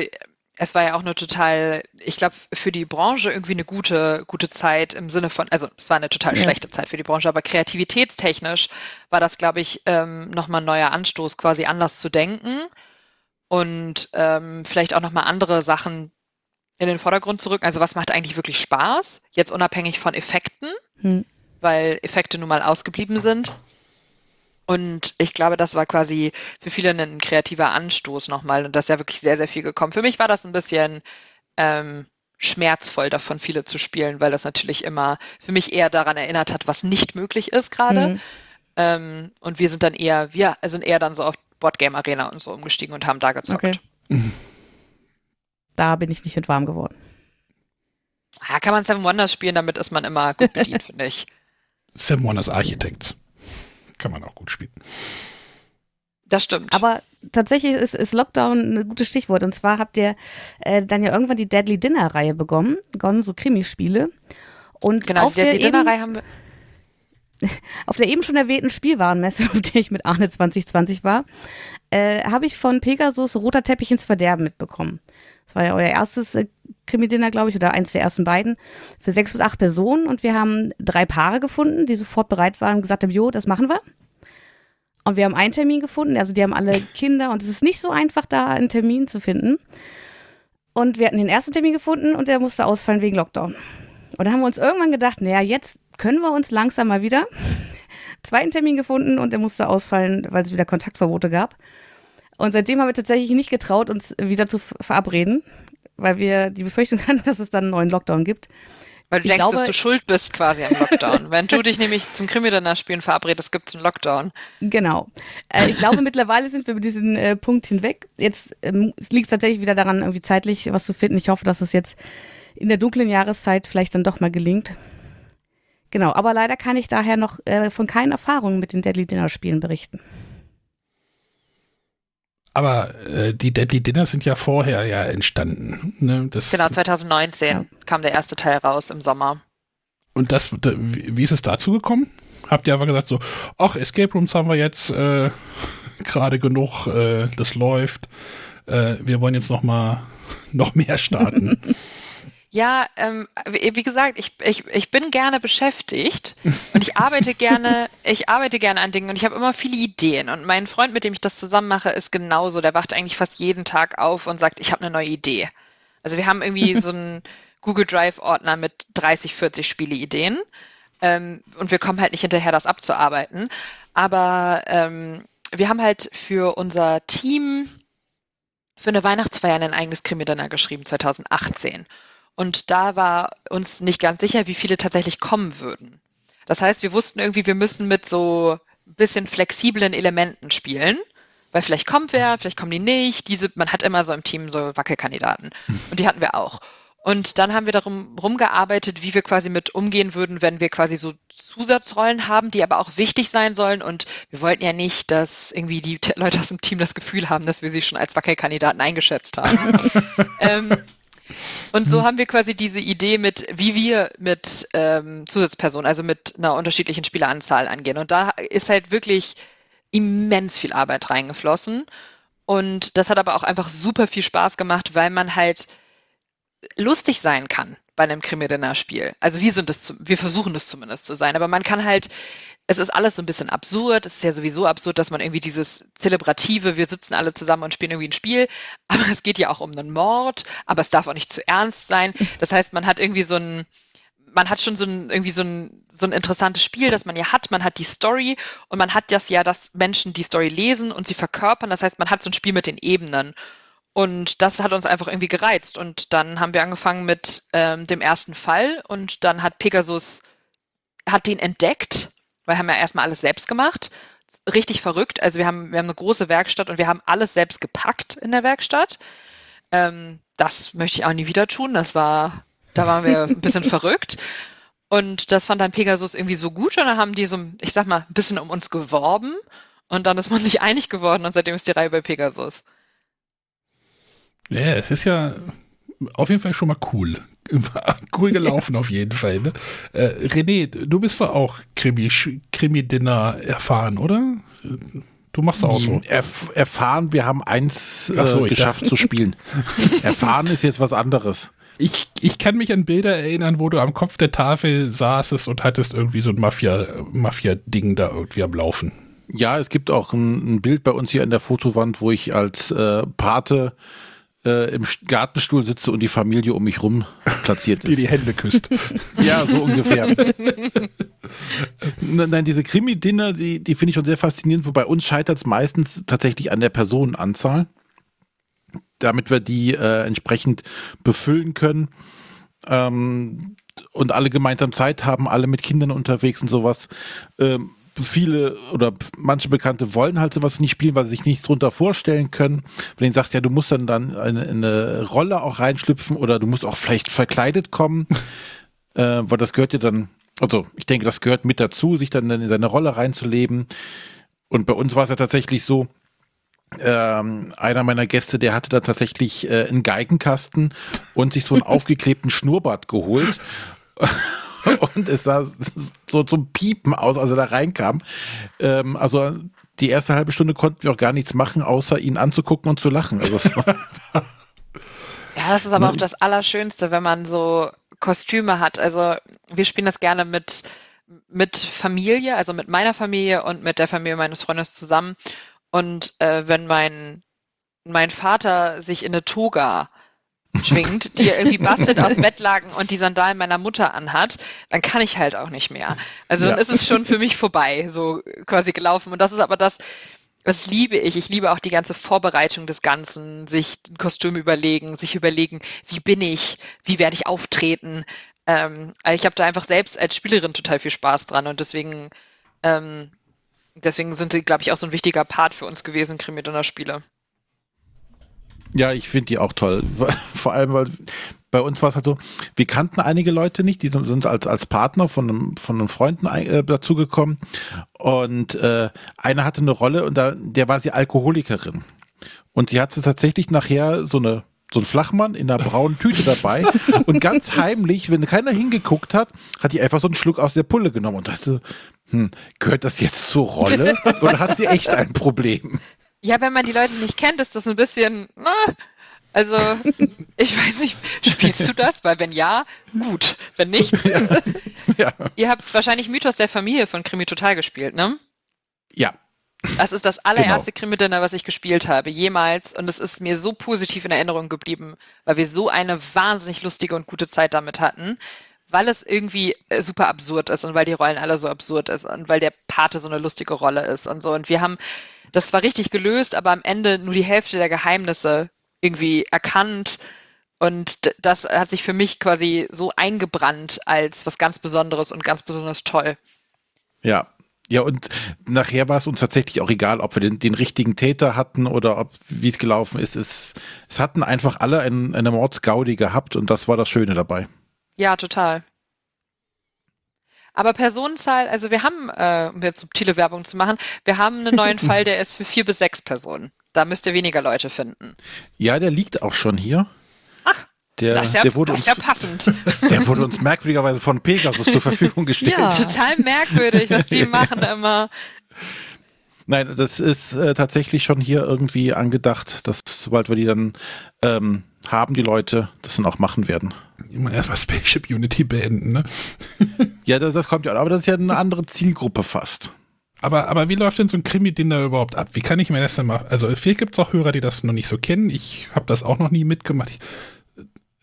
es war ja auch eine total, ich glaube, für die Branche irgendwie eine gute, gute Zeit im Sinne von, also es war eine total Ja. schlechte Zeit für die Branche, aber kreativitätstechnisch war das, glaube ich, ähm, nochmal ein neuer Anstoß, quasi anders zu denken und ähm, vielleicht auch nochmal andere Sachen in den Vordergrund zu rücken. Also was macht eigentlich wirklich Spaß? Jetzt unabhängig von Effekten, Hm. weil Effekte nun mal ausgeblieben sind. Und ich glaube, das war quasi für viele ein kreativer Anstoß nochmal. Und das ist ja wirklich sehr, sehr viel gekommen. Für mich war das ein bisschen ähm, schmerzvoll, davon viele zu spielen, weil das natürlich immer für mich eher daran erinnert hat, was nicht möglich ist gerade. Hm. Ähm, und wir sind dann eher, wir sind eher dann so auf Boardgame Arena und so umgestiegen und haben da gezockt. Okay. Da bin ich nicht mit warm geworden. Ja, kann man Seven Wonders spielen, damit ist man immer gut bedient, [laughs] finde ich. Seven Wonders Architects. Kann man auch gut spielen. Das stimmt. Aber tatsächlich ist, ist Lockdown ein gutes Stichwort. Und zwar habt ihr äh, dann ja irgendwann die Deadly Dinner-Reihe begonnen, begonnen, so Krimispiele. Und genau, auf, die, eben, Dinnerei haben wir. [laughs] auf der eben schon erwähnten Spielwarenmesse, [laughs] auf der ich mit Arne 2020 war, äh, habe ich von Pegasus Roter Teppich ins Verderben mitbekommen. Das war ja euer erstes äh, Krimi-Dinner, glaube ich, oder eins der ersten beiden, für sechs bis acht Personen. Und wir haben drei Paare gefunden, die sofort bereit waren und gesagt haben, jo, das machen wir. Und wir haben einen Termin gefunden, also die haben alle [laughs] Kinder und es ist nicht so einfach, da einen Termin zu finden. Und wir hatten den ersten Termin gefunden und der musste ausfallen wegen Lockdown. Und dann haben wir uns irgendwann gedacht, naja, jetzt können wir uns langsam mal wieder. [laughs] Zweiten Termin gefunden und der musste ausfallen, weil es wieder Kontaktverbote gab. Und seitdem haben wir tatsächlich nicht getraut, uns wieder zu verabreden, weil wir die Befürchtung [laughs] hatten, dass es dann einen neuen Lockdown gibt. Weil du Ich denkst, glaube- dass du schuld bist quasi am Lockdown. Wenn du dich nämlich zum Krimi-Dinner-Spielen verabredest, gibt es einen Lockdown. Genau. Äh, ich glaube, [laughs] mittlerweile sind wir über diesen äh, Punkt hinweg. Jetzt ähm, es liegt tatsächlich wieder daran, irgendwie zeitlich was zu finden. Ich hoffe, dass es jetzt in der dunklen Jahreszeit vielleicht dann doch mal gelingt. Genau, aber leider kann ich daher noch äh, von keinen Erfahrungen mit den Deadly Dinner Spielen berichten. Aber äh, die Deadly Dinner sind ja vorher ja entstanden. Ne? Das, Genau, 2019 Ja. kam der erste Teil raus im Sommer. Und das, da, wie wie ist es dazu gekommen? Habt ihr einfach gesagt so, ach, Escape Rooms haben wir jetzt äh, [laughs] gerade genug, äh, das läuft. Äh, wir wollen jetzt noch mal [laughs] noch mehr starten. [laughs] Ja, ähm, wie, gesagt, ich, ich, ich bin gerne beschäftigt [laughs] und ich arbeite gerne, ich arbeite gerne an Dingen und ich habe immer viele Ideen. Und mein Freund, mit dem ich das zusammen mache, ist genauso. Der wacht eigentlich fast jeden Tag auf und sagt, ich habe eine neue Idee. Also wir haben irgendwie [laughs] so einen Google Drive-Ordner mit 30, 40 Spieleideen. Ähm, und wir kommen halt nicht hinterher, das abzuarbeiten. Aber ähm, wir haben halt für unser Team für eine Weihnachtsfeier ein eigenes Krimi-Dinner geschrieben, 2018. Und da war uns nicht ganz sicher, wie viele tatsächlich kommen würden. Das heißt, wir wussten irgendwie, wir müssen mit so ein bisschen flexiblen Elementen spielen, weil vielleicht kommt wer, vielleicht kommen die nicht. Diese, man hat immer so im Team so Wackelkandidaten. [laughs] Und die hatten wir auch. Und dann haben wir darum rumgearbeitet, wie wir quasi mit umgehen würden, wenn wir quasi so Zusatzrollen haben, die aber auch wichtig sein sollen. Und wir wollten ja nicht, dass irgendwie die Leute aus dem Team das Gefühl haben, dass wir sie schon als Wackelkandidaten eingeschätzt haben. [laughs] ähm, und so haben wir quasi diese Idee mit, wie wir mit ähm, Zusatzpersonen, also mit einer unterschiedlichen Spieleranzahl angehen. Und da ist halt wirklich immens viel Arbeit reingeflossen. Und das hat aber auch einfach super viel Spaß gemacht, weil man halt lustig sein kann bei einem Krimi-Dinner-Spiel. Also wir sind es, wir versuchen es zumindest zu sein, aber man kann halt es ist alles so ein bisschen absurd. Es ist ja sowieso absurd, dass man irgendwie dieses zelebrative, wir sitzen alle zusammen und spielen irgendwie ein Spiel. [laughs] Aber es geht ja auch um einen Mord, aber es darf auch nicht zu ernst sein. Das heißt, man hat irgendwie so ein, man hat schon so ein, irgendwie so ein, so ein interessantes Spiel, das man ja hat. Man hat die Story und man hat das ja, dass Menschen die Story lesen und sie verkörpern. Das heißt, man hat so ein Spiel mit den Ebenen. Und das hat uns einfach irgendwie gereizt. Und dann haben wir angefangen mit ähm, dem ersten Fall und dann hat Pegasus, hat den entdeckt weil wir haben ja erstmal alles selbst gemacht. Richtig verrückt. Also wir haben, wir haben eine große Werkstatt und wir haben alles selbst gepackt in der Werkstatt. Ähm, das möchte ich auch nie wieder tun. Das war, da waren wir ein bisschen [laughs] verrückt. Und das fand dann Pegasus irgendwie so gut und dann haben die so, ich sag mal, ein bisschen um uns geworben und dann ist man sich einig geworden und seitdem ist die Reihe bei Pegasus. Ja, es ist ja auf jeden Fall schon mal cool. [laughs] cool gelaufen auf jeden Fall. Ne? Äh, René, du bist doch auch Krimi-Dinner Krimi erfahren, oder? Du machst auch so. Erf erfahren, wir haben eins so, äh, geschafft zu spielen. [laughs] erfahren ist jetzt was anderes. Ich, ich kann mich an Bilder erinnern, wo du am Kopf der Tafel saßest und hattest irgendwie so ein Mafia-Ding Mafia da irgendwie am Laufen. Ja, es gibt auch ein, ein, Bild bei uns hier an der Fotowand, wo ich als äh, Pate äh, im Gartenstuhl sitze und die Familie um mich rum platziert ist. Die die Hände küsst. [laughs] ja, so ungefähr. [laughs] Nein, diese Krimi-Dinner, die, die finde ich schon sehr faszinierend, wobei uns scheitert es meistens tatsächlich an der Personenanzahl, damit wir die äh, entsprechend befüllen können. Ähm, und alle gemeinsam Zeit haben, alle mit Kindern unterwegs und sowas. Ähm, viele oder manche Bekannte wollen halt sowas nicht spielen, weil sie sich nichts drunter vorstellen können. Wenn du sagst, ja, du musst dann dann eine, eine Rolle auch reinschlüpfen oder du musst auch vielleicht verkleidet kommen, [laughs] äh, weil das gehört ja dann, also ich denke, das gehört mit dazu, sich dann in seine Rolle reinzuleben. Und bei uns war es ja tatsächlich so, ähm, einer meiner Gäste, der hatte da tatsächlich äh, einen Geigenkasten und sich so einen [laughs] aufgeklebten Schnurrbart geholt. [laughs] [laughs] und es sah so zum Piepen aus, als er da reinkam. Ähm, also die erste halbe Stunde konnten wir auch gar nichts machen, außer ihn anzugucken und zu lachen. Also [laughs] ja, das ist aber auch das Allerschönste, wenn man so Kostüme hat. Also wir spielen das gerne mit, mit Familie, also mit meiner Familie und mit der Familie meines Freundes zusammen. Und äh, wenn mein, mein Vater sich in eine Toga schwingt, die irgendwie bastelt aus Bettlaken und die Sandalen meiner Mutter anhat, dann kann ich halt auch nicht mehr. Also ja. dann ist es schon für mich vorbei, so quasi gelaufen. Und das ist aber das, das liebe ich. Ich liebe auch die ganze Vorbereitung des Ganzen, sich ein Kostüm überlegen, sich überlegen, wie bin ich, wie werde ich auftreten. Ähm, also ich habe da einfach selbst als Spielerin total viel Spaß dran und deswegen, ähm, deswegen sind die, glaube ich, auch so ein wichtiger Part für uns gewesen, Krimi-Dinner-Spiele. Ja, ich finde die auch toll. [laughs] Vor allem, weil bei uns war es halt so, wir kannten einige Leute nicht, die sind als, als Partner von einem, von einem Freunden äh, dazugekommen. Und äh, einer hatte eine Rolle und da, der war sie Alkoholikerin. Und sie hatte tatsächlich nachher so eine so ein Flachmann in einer braunen Tüte dabei [laughs] und ganz heimlich, wenn keiner hingeguckt hat, hat die einfach so einen Schluck aus der Pulle genommen und dachte, hm, gehört das jetzt zur Rolle [laughs] oder hat sie echt ein Problem? Ja, wenn man die Leute nicht kennt, ist das ein bisschen. Na, also, [laughs] ich weiß nicht, spielst du das? Weil wenn ja, gut. Wenn nicht, [laughs] ja. [laughs] ja. ihr habt wahrscheinlich Mythos der Familie von Krimi Total gespielt, ne? Ja. Das ist das allererste genau. Krimi-Dinner, was ich gespielt habe, jemals. Und es ist mir so positiv in Erinnerung geblieben, weil wir so eine wahnsinnig lustige und gute Zeit damit hatten, weil es irgendwie äh, super absurd ist und weil die Rollen alle so absurd ist und weil der Pate so eine lustige Rolle ist und so. Und wir haben das war richtig gelöst, aber am Ende nur die Hälfte der Geheimnisse irgendwie erkannt. Und das hat sich für mich quasi so eingebrannt als was ganz Besonderes und ganz besonders toll. Ja. Ja, und nachher war es uns tatsächlich auch egal, ob wir den, den richtigen Täter hatten oder ob wie es gelaufen ist. Es, es hatten einfach alle ein, eine Mordsgaudi gehabt und das war das Schöne dabei. Ja, total. Aber Personenzahl, also wir haben, äh, um jetzt subtile Werbung zu machen, wir haben einen neuen Fall, der ist für vier bis sechs Personen. Da müsst ihr weniger Leute finden. Ja, der liegt auch schon hier. Ach, Der, das ist ja, der, wurde uns, ja passend. [laughs] der wurde uns merkwürdigerweise von Pegasus zur Verfügung [laughs] gestellt. Ja. Total merkwürdig, was die [laughs] machen immer. Nein, das ist äh, tatsächlich schon hier irgendwie angedacht, dass sobald wir die dann ähm, haben, die Leute das dann auch machen werden. Immer erstmal Spaceship Unity beenden, ne? Ja, das, das kommt ja, aber das ist ja eine andere Zielgruppe fast. Aber, aber wie läuft denn so ein Krimi-Dinner überhaupt ab? Wie kann ich mir das denn mal. Also, vielleicht gibt es auch Hörer, die das noch nicht so kennen. Ich habe das auch noch nie mitgemacht. Ich,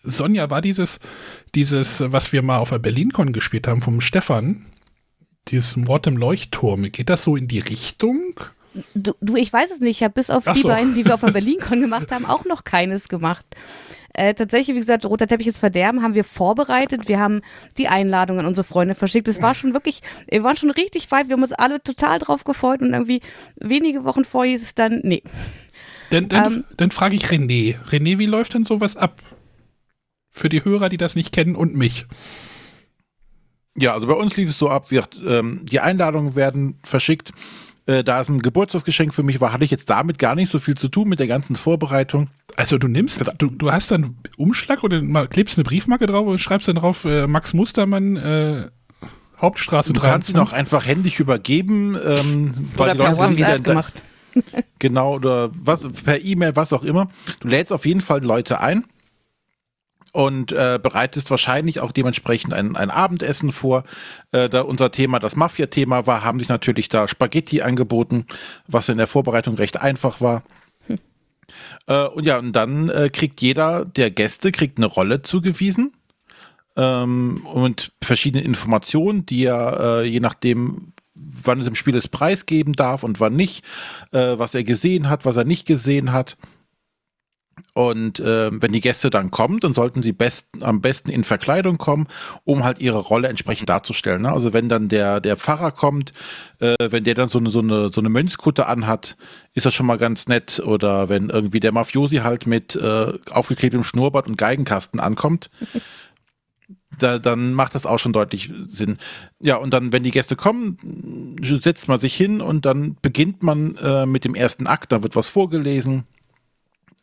Sonja, war dieses, dieses, was wir mal auf der BerlinCon gespielt haben, vom Stefan, dieses Mord im Leuchtturm, geht das so in die Richtung? Du, du, ich weiß es nicht. Ich habe bis auf Ach die so. beiden, die wir auf der [laughs] BerlinCon gemacht haben, auch noch keines gemacht. Äh, tatsächlich, wie gesagt, Roter Teppich ist Verderben haben wir vorbereitet. Wir haben die Einladung an unsere Freunde verschickt. Es war schon wirklich, wir waren schon richtig weit. Wir haben uns alle total drauf gefreut und irgendwie wenige Wochen vor hieß es dann, nee. Dann, dann, Ähm. dann frage ich René. René, wie läuft denn sowas ab? Für die Hörer, die das nicht kennen und mich. Ja, also bei uns lief es so ab, wir, ähm, die Einladungen werden verschickt. Äh, da es ein Geburtstagsgeschenk für mich war, hatte ich jetzt damit gar nicht so viel zu tun mit der ganzen Vorbereitung. Also du nimmst, du, du hast dann einen Umschlag oder klebst eine Briefmarke drauf und schreibst dann drauf äh, Max Mustermann, äh, Hauptstraße Du kannst ihn 23. auch einfach händisch übergeben, ähm, weil Oder die per Leute sind WhatsApp wieder- gemacht. [laughs] Genau, oder was, per E-Mail, was auch immer. Du lädst auf jeden Fall Leute ein und äh, bereitest wahrscheinlich auch dementsprechend ein, ein Abendessen vor. Äh, da unser Thema das Mafia-Thema war, haben sich natürlich da Spaghetti angeboten, was in der Vorbereitung recht einfach war. Äh, und ja, und dann äh, kriegt jeder der Gäste kriegt eine Rolle zugewiesen ähm, und verschiedene Informationen, die er äh, je nachdem, wann es im Spiel ist, preisgeben darf und wann nicht, äh, was er gesehen hat, was er nicht gesehen hat. Und äh, wenn die Gäste dann kommen, dann sollten sie best, am besten in Verkleidung kommen, um halt ihre Rolle entsprechend darzustellen. Ne? Also wenn dann der, der Pfarrer kommt, äh, wenn der dann so eine, so, eine, so eine Mönchskutte anhat, ist das schon mal ganz nett. Oder wenn irgendwie der Mafiosi halt mit äh, aufgeklebtem Schnurrbart und Geigenkasten ankommt, [laughs] da, dann macht das auch schon deutlich Sinn. Ja, und dann, wenn die Gäste kommen, setzt man sich hin und dann beginnt man äh, mit dem ersten Akt, da wird was vorgelesen.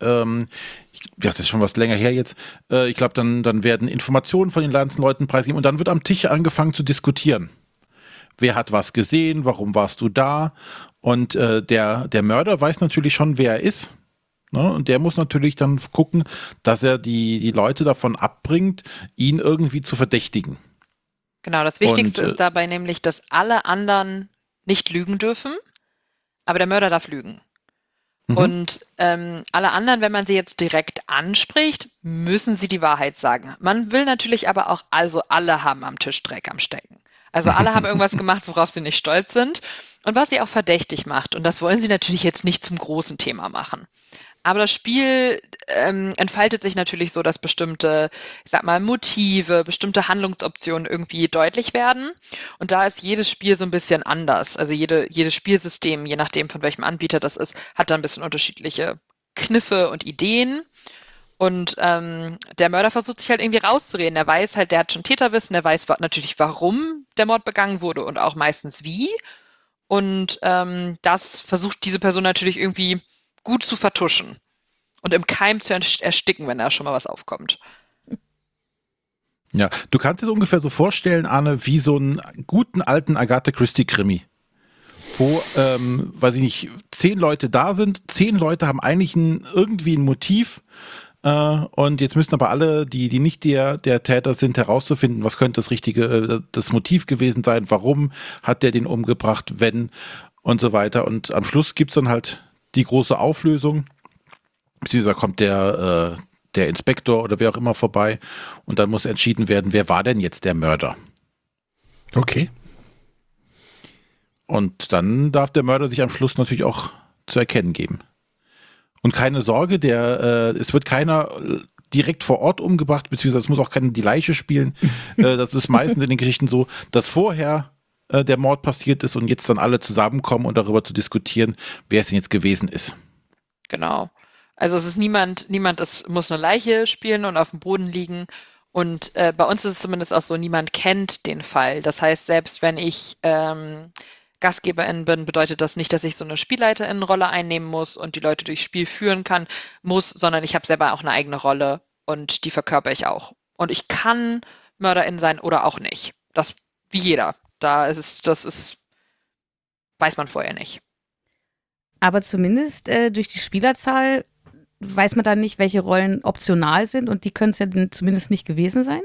Ähm, ich, ja, das ist schon was länger her jetzt. Äh, ich glaube, dann, dann werden Informationen von den ganzen Leuten preisgegeben und dann wird am Tisch angefangen zu diskutieren. Wer hat was gesehen? Warum warst du da? Und äh, der, der Mörder weiß natürlich schon, wer er ist. Ne? Und der muss natürlich dann gucken, dass er die, die Leute davon abbringt, ihn irgendwie zu verdächtigen. Genau, das Wichtigste Und, äh, ist dabei nämlich, dass alle anderen nicht lügen dürfen, aber der Mörder darf lügen. Mhm. Und ähm, alle anderen, wenn man sie jetzt direkt anspricht, müssen sie die Wahrheit sagen. Man will natürlich aber auch, also alle haben am Tisch Dreck am Stecken. Also alle haben irgendwas [laughs] gemacht, worauf sie nicht stolz sind und was sie auch verdächtig macht. Und das wollen sie natürlich jetzt nicht zum großen Thema machen. Aber das Spiel ähm, entfaltet sich natürlich so, dass bestimmte, ich sag mal, Motive, bestimmte Handlungsoptionen irgendwie deutlich werden. Und da ist jedes Spiel so ein bisschen anders. Also jede, jedes Spielsystem, je nachdem von welchem Anbieter das ist, hat da ein bisschen unterschiedliche Kniffe und Ideen. Und ähm, der Mörder versucht sich halt irgendwie rauszureden. Er weiß halt, der hat schon Täterwissen, er weiß natürlich, warum der Mord begangen wurde und auch meistens wie. Und ähm, das versucht diese Person natürlich irgendwie gut zu vertuschen und im Keim zu erst- ersticken, wenn da schon mal was aufkommt. Ja, du kannst dir ungefähr so vorstellen, Arne, wie so einen guten alten Agatha Christie-Krimi. Wo, ähm, weiß ich nicht, zehn Leute da sind, zehn Leute haben eigentlich ein, irgendwie ein Motiv äh, und jetzt müssen aber alle, die, die nicht der, der Täter sind, herauszufinden, was könnte das richtige, äh, das Motiv gewesen sein, warum hat der den umgebracht, wenn und so weiter. Und am Schluss gibt's dann halt die große Auflösung, beziehungsweise kommt der, äh, der Inspektor oder wer auch immer vorbei und dann muss entschieden werden, wer war denn jetzt der Mörder. Okay. Und dann darf der Mörder sich am Schluss natürlich auch zu erkennen geben. Und keine Sorge, der, äh, es wird keiner äh, direkt vor Ort umgebracht, beziehungsweise es muss auch keiner die Leiche spielen. [laughs] äh, das ist meistens in den Geschichten so, dass vorher äh, der Mord passiert ist und jetzt dann alle zusammenkommen und darüber zu diskutieren, wer es denn jetzt gewesen ist. Genau. Also es ist niemand, niemand es muss eine Leiche spielen und auf dem Boden liegen. Und äh, bei uns ist es zumindest auch so, niemand kennt den Fall. Das heißt, selbst wenn ich ähm, Gastgeberin bin, bedeutet das nicht, dass ich so eine Spielleiterinnenrolle einnehmen muss und die Leute durchs Spiel führen kann, muss, sondern ich habe selber auch eine eigene Rolle und die verkörper ich auch. Und ich kann Mörderin sein oder auch nicht. Das wie jeder. Da ist es, das ist, weiß man vorher nicht. Aber zumindest äh, durch die Spielerzahl weiß man dann nicht, welche Rollen optional sind und die können es ja zumindest nicht gewesen sein.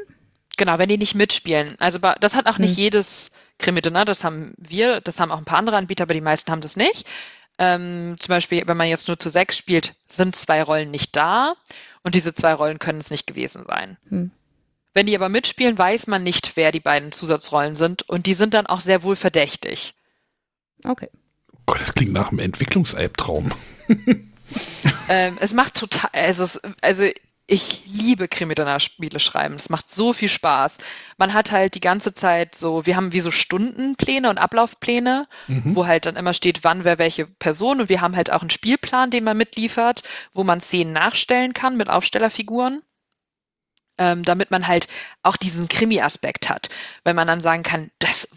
Genau, wenn die nicht mitspielen. Also das hat auch nicht Hm. jedes Krimi-Dinner, das haben wir, das haben auch ein paar andere Anbieter, aber die meisten haben das nicht. Ähm, zum Beispiel, wenn man jetzt nur zu sechs spielt, sind zwei Rollen nicht da und diese zwei Rollen können es nicht gewesen sein. Hm. Wenn die aber mitspielen, weiß man nicht, wer die beiden Zusatzrollen sind und die sind dann auch sehr wohl verdächtig. Okay. Gott, das klingt nach einem Entwicklungsalbtraum. [laughs] Ähm, es macht total, also, es, also ich liebe Krimi-Dinner-Spiele schreiben. Es macht so viel Spaß. Man hat halt die ganze Zeit so, wir haben wie so Stundenpläne und Ablaufpläne, Mhm. wo halt dann immer steht, wann wer welche Person und wir haben halt auch einen Spielplan, den man mitliefert, wo man Szenen nachstellen kann mit Aufstellerfiguren. Ähm, damit man halt auch diesen Krimi-Aspekt hat. Wenn man dann sagen kann, das,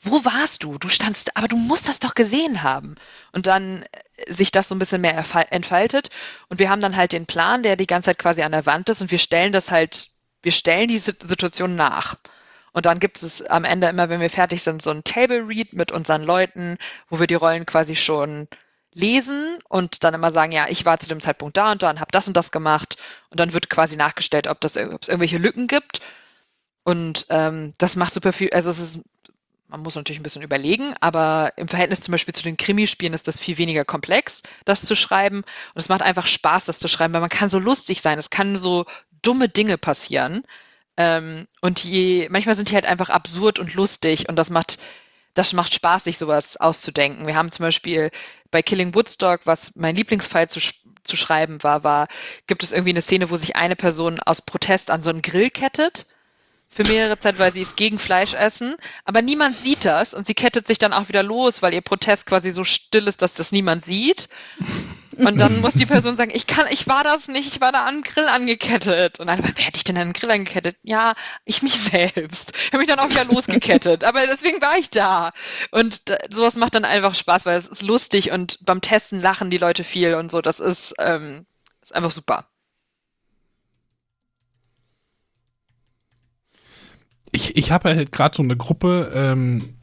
wo warst du? Du standst, aber du musst das doch gesehen haben. Und dann äh, sich das so ein bisschen mehr entfaltet. Und wir haben dann halt den Plan, der die ganze Zeit quasi an der Wand ist und wir stellen das halt, wir stellen die Sit- Situation nach. Und dann gibt es am Ende immer, wenn wir fertig sind, so ein Table Read mit unseren Leuten, wo wir die Rollen quasi schon lesen und dann immer sagen, ja, ich war zu dem Zeitpunkt da und da und habe das und das gemacht. Und dann wird quasi nachgestellt, ob das ob es irgendwelche Lücken gibt. Und ähm, das macht super viel, also es ist man muss natürlich ein bisschen überlegen, aber im Verhältnis zum Beispiel zu den Krimispielen ist das viel weniger komplex, das zu schreiben. Und es macht einfach Spaß, das zu schreiben, weil man kann so lustig sein. Es kann so dumme Dinge passieren. Ähm, und je, manchmal sind die halt einfach absurd und lustig und das macht, das macht Spaß, sich sowas auszudenken. Wir haben zum Beispiel bei Killing Woodstock, was mein Lieblingsfall zu, zu schreiben war, war, gibt es irgendwie eine Szene, wo sich eine Person aus Protest an so einen Grill kettet für mehrere Zeit, weil sie ist gegen Fleisch essen. Aber niemand sieht das und sie kettet sich dann auch wieder los, weil ihr Protest quasi so still ist, dass das niemand sieht. Und dann muss die Person sagen, ich kann, ich war das nicht, ich war da an den Grill angekettet. Und dann, wer hätte ich denn an den Grill angekettet? Ja, ich mich selbst. Ich habe mich dann auch wieder losgekettet. Aber deswegen war ich da. Und sowas macht dann einfach Spaß, weil es ist lustig und beim Testen lachen die Leute viel und so. Das ist, ähm, ist einfach super. Ich, ich habe halt gerade so eine Gruppe, ähm,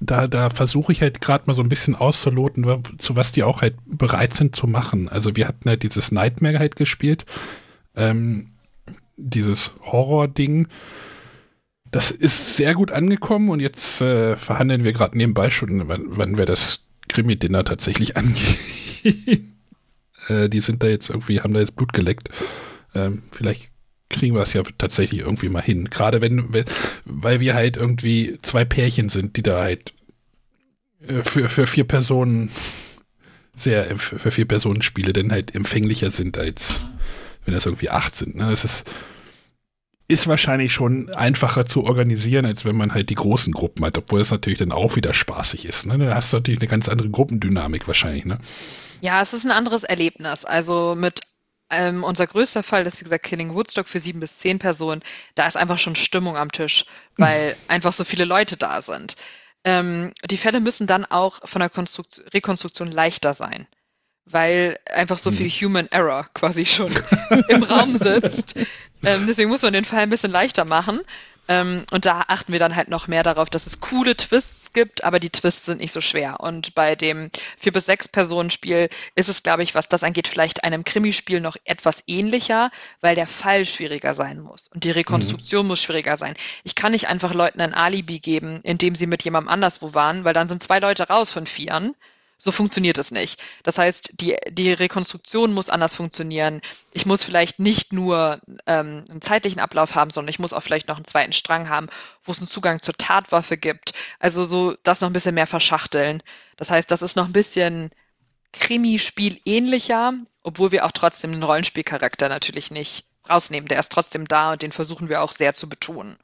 da, da versuche ich halt gerade mal so ein bisschen auszuloten, zu was die auch halt bereit sind zu machen. Also wir hatten halt dieses Nightmare halt gespielt, ähm, dieses Horror-Ding. Das ist sehr gut angekommen und jetzt äh, verhandeln wir gerade nebenbei schon, wann, wann wir das Krimi-Dinner tatsächlich [laughs] angehen. äh, die sind da jetzt irgendwie, haben da jetzt Blut geleckt. Ähm, vielleicht kriegen wir es ja tatsächlich irgendwie mal hin. Gerade wenn, weil wir halt irgendwie zwei Pärchen sind, die da halt äh, für, für vier Personen sehr, äh, für vier Personen Spiele dann halt empfänglicher sind, als wenn das irgendwie acht sind. Ne? Es ist, ist wahrscheinlich schon einfacher zu organisieren, als wenn man halt die großen Gruppen hat, obwohl es natürlich dann auch wieder spaßig ist. Ne? Da hast du natürlich eine ganz andere Gruppendynamik wahrscheinlich. Ne? Ja, es ist ein anderes Erlebnis. Also mit ähm, unser größter Fall ist, wie gesagt, Killing Woodstock für sieben bis zehn Personen. Da ist einfach schon Stimmung am Tisch, weil [laughs] einfach so viele Leute da sind. Ähm, die Fälle müssen dann auch von der Konstrukt Rekonstruktion leichter sein, weil einfach so viel Human Error quasi schon [laughs] im Raum sitzt. Ähm, deswegen muss man den Fall ein bisschen leichter machen. Ähm, und da achten wir dann halt noch mehr darauf, dass es coole Twists gibt, aber die Twists sind nicht so schwer. Und bei dem vier bis sechs Personen Spiel ist es, glaube ich, was das angeht, vielleicht einem Krimispiel noch etwas ähnlicher, weil der Fall schwieriger sein muss und die Rekonstruktion muss schwieriger sein. Ich kann nicht einfach Leuten ein Alibi geben, indem sie mit jemandem anderswo waren, weil dann sind zwei Leute raus von vieren. So funktioniert es nicht. Das heißt, die, die Rekonstruktion muss anders funktionieren. Ich muss vielleicht nicht nur ähm, einen zeitlichen Ablauf haben, sondern ich muss auch vielleicht noch einen zweiten Strang haben, wo es einen Zugang zur Tatwaffe gibt. Also so das noch ein bisschen mehr verschachteln. Das heißt, das ist noch ein bisschen Krimispiel ähnlicher, obwohl wir auch trotzdem den Rollenspielcharakter natürlich nicht rausnehmen. Der ist trotzdem da und den versuchen wir auch sehr zu betonen.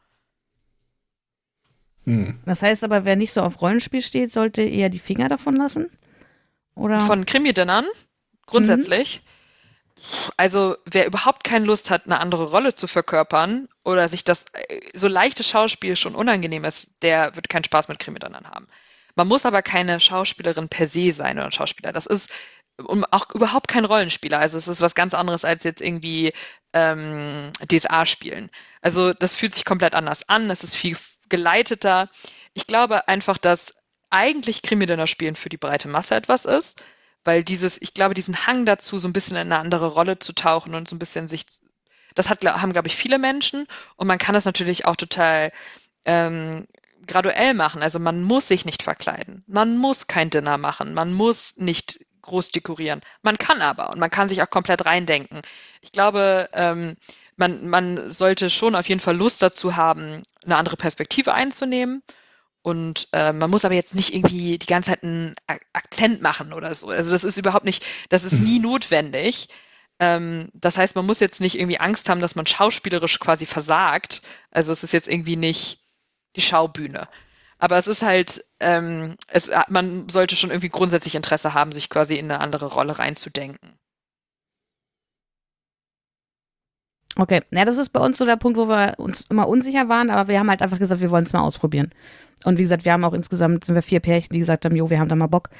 Hm. Das heißt aber, wer nicht so auf Rollenspiel steht, sollte eher die Finger davon lassen? Oder? Von Krimi-Dinnern? Grundsätzlich. Mhm. Also, wer überhaupt keine Lust hat, eine andere Rolle zu verkörpern oder sich das äh, so leichte Schauspiel schon unangenehm ist, der wird keinen Spaß mit Krimi-Dinnern haben. Man muss aber keine Schauspielerin per se sein oder ein Schauspieler. Das ist auch überhaupt kein Rollenspieler. Also es ist was ganz anderes als jetzt irgendwie ähm, DSA spielen. Also das fühlt sich komplett anders an. Es ist viel geleiteter. Ich glaube einfach, dass eigentlich Krimi-Dinner spielen für die breite Masse etwas ist, weil dieses, ich glaube, diesen Hang dazu, so ein bisschen in eine andere Rolle zu tauchen und so ein bisschen sich, das hat, haben, glaube ich, viele Menschen und man kann das natürlich auch total ähm, graduell machen. Also man muss sich nicht verkleiden. Man muss kein Dinner machen. Man muss nicht groß dekorieren. Man kann aber und man kann sich auch komplett reindenken. Ich glaube, ähm, man, man sollte schon auf jeden Fall Lust dazu haben, eine andere Perspektive einzunehmen. Und äh, man muss aber jetzt nicht irgendwie die ganze Zeit einen Akzent machen oder so. Also das ist überhaupt nicht, das ist nie notwendig. Ähm, das heißt, man muss jetzt nicht irgendwie Angst haben, dass man schauspielerisch quasi versagt. Also es ist jetzt irgendwie nicht die Schaubühne. Aber es ist halt, ähm, es, man sollte schon irgendwie grundsätzlich Interesse haben, sich quasi in eine andere Rolle reinzudenken. Okay, ja, das ist bei uns so der Punkt, wo wir uns immer unsicher waren, aber wir haben halt einfach gesagt, wir wollen es mal ausprobieren. Und wie gesagt, wir haben auch insgesamt, sind wir vier Pärchen, die gesagt haben, jo, wir haben da mal Bock.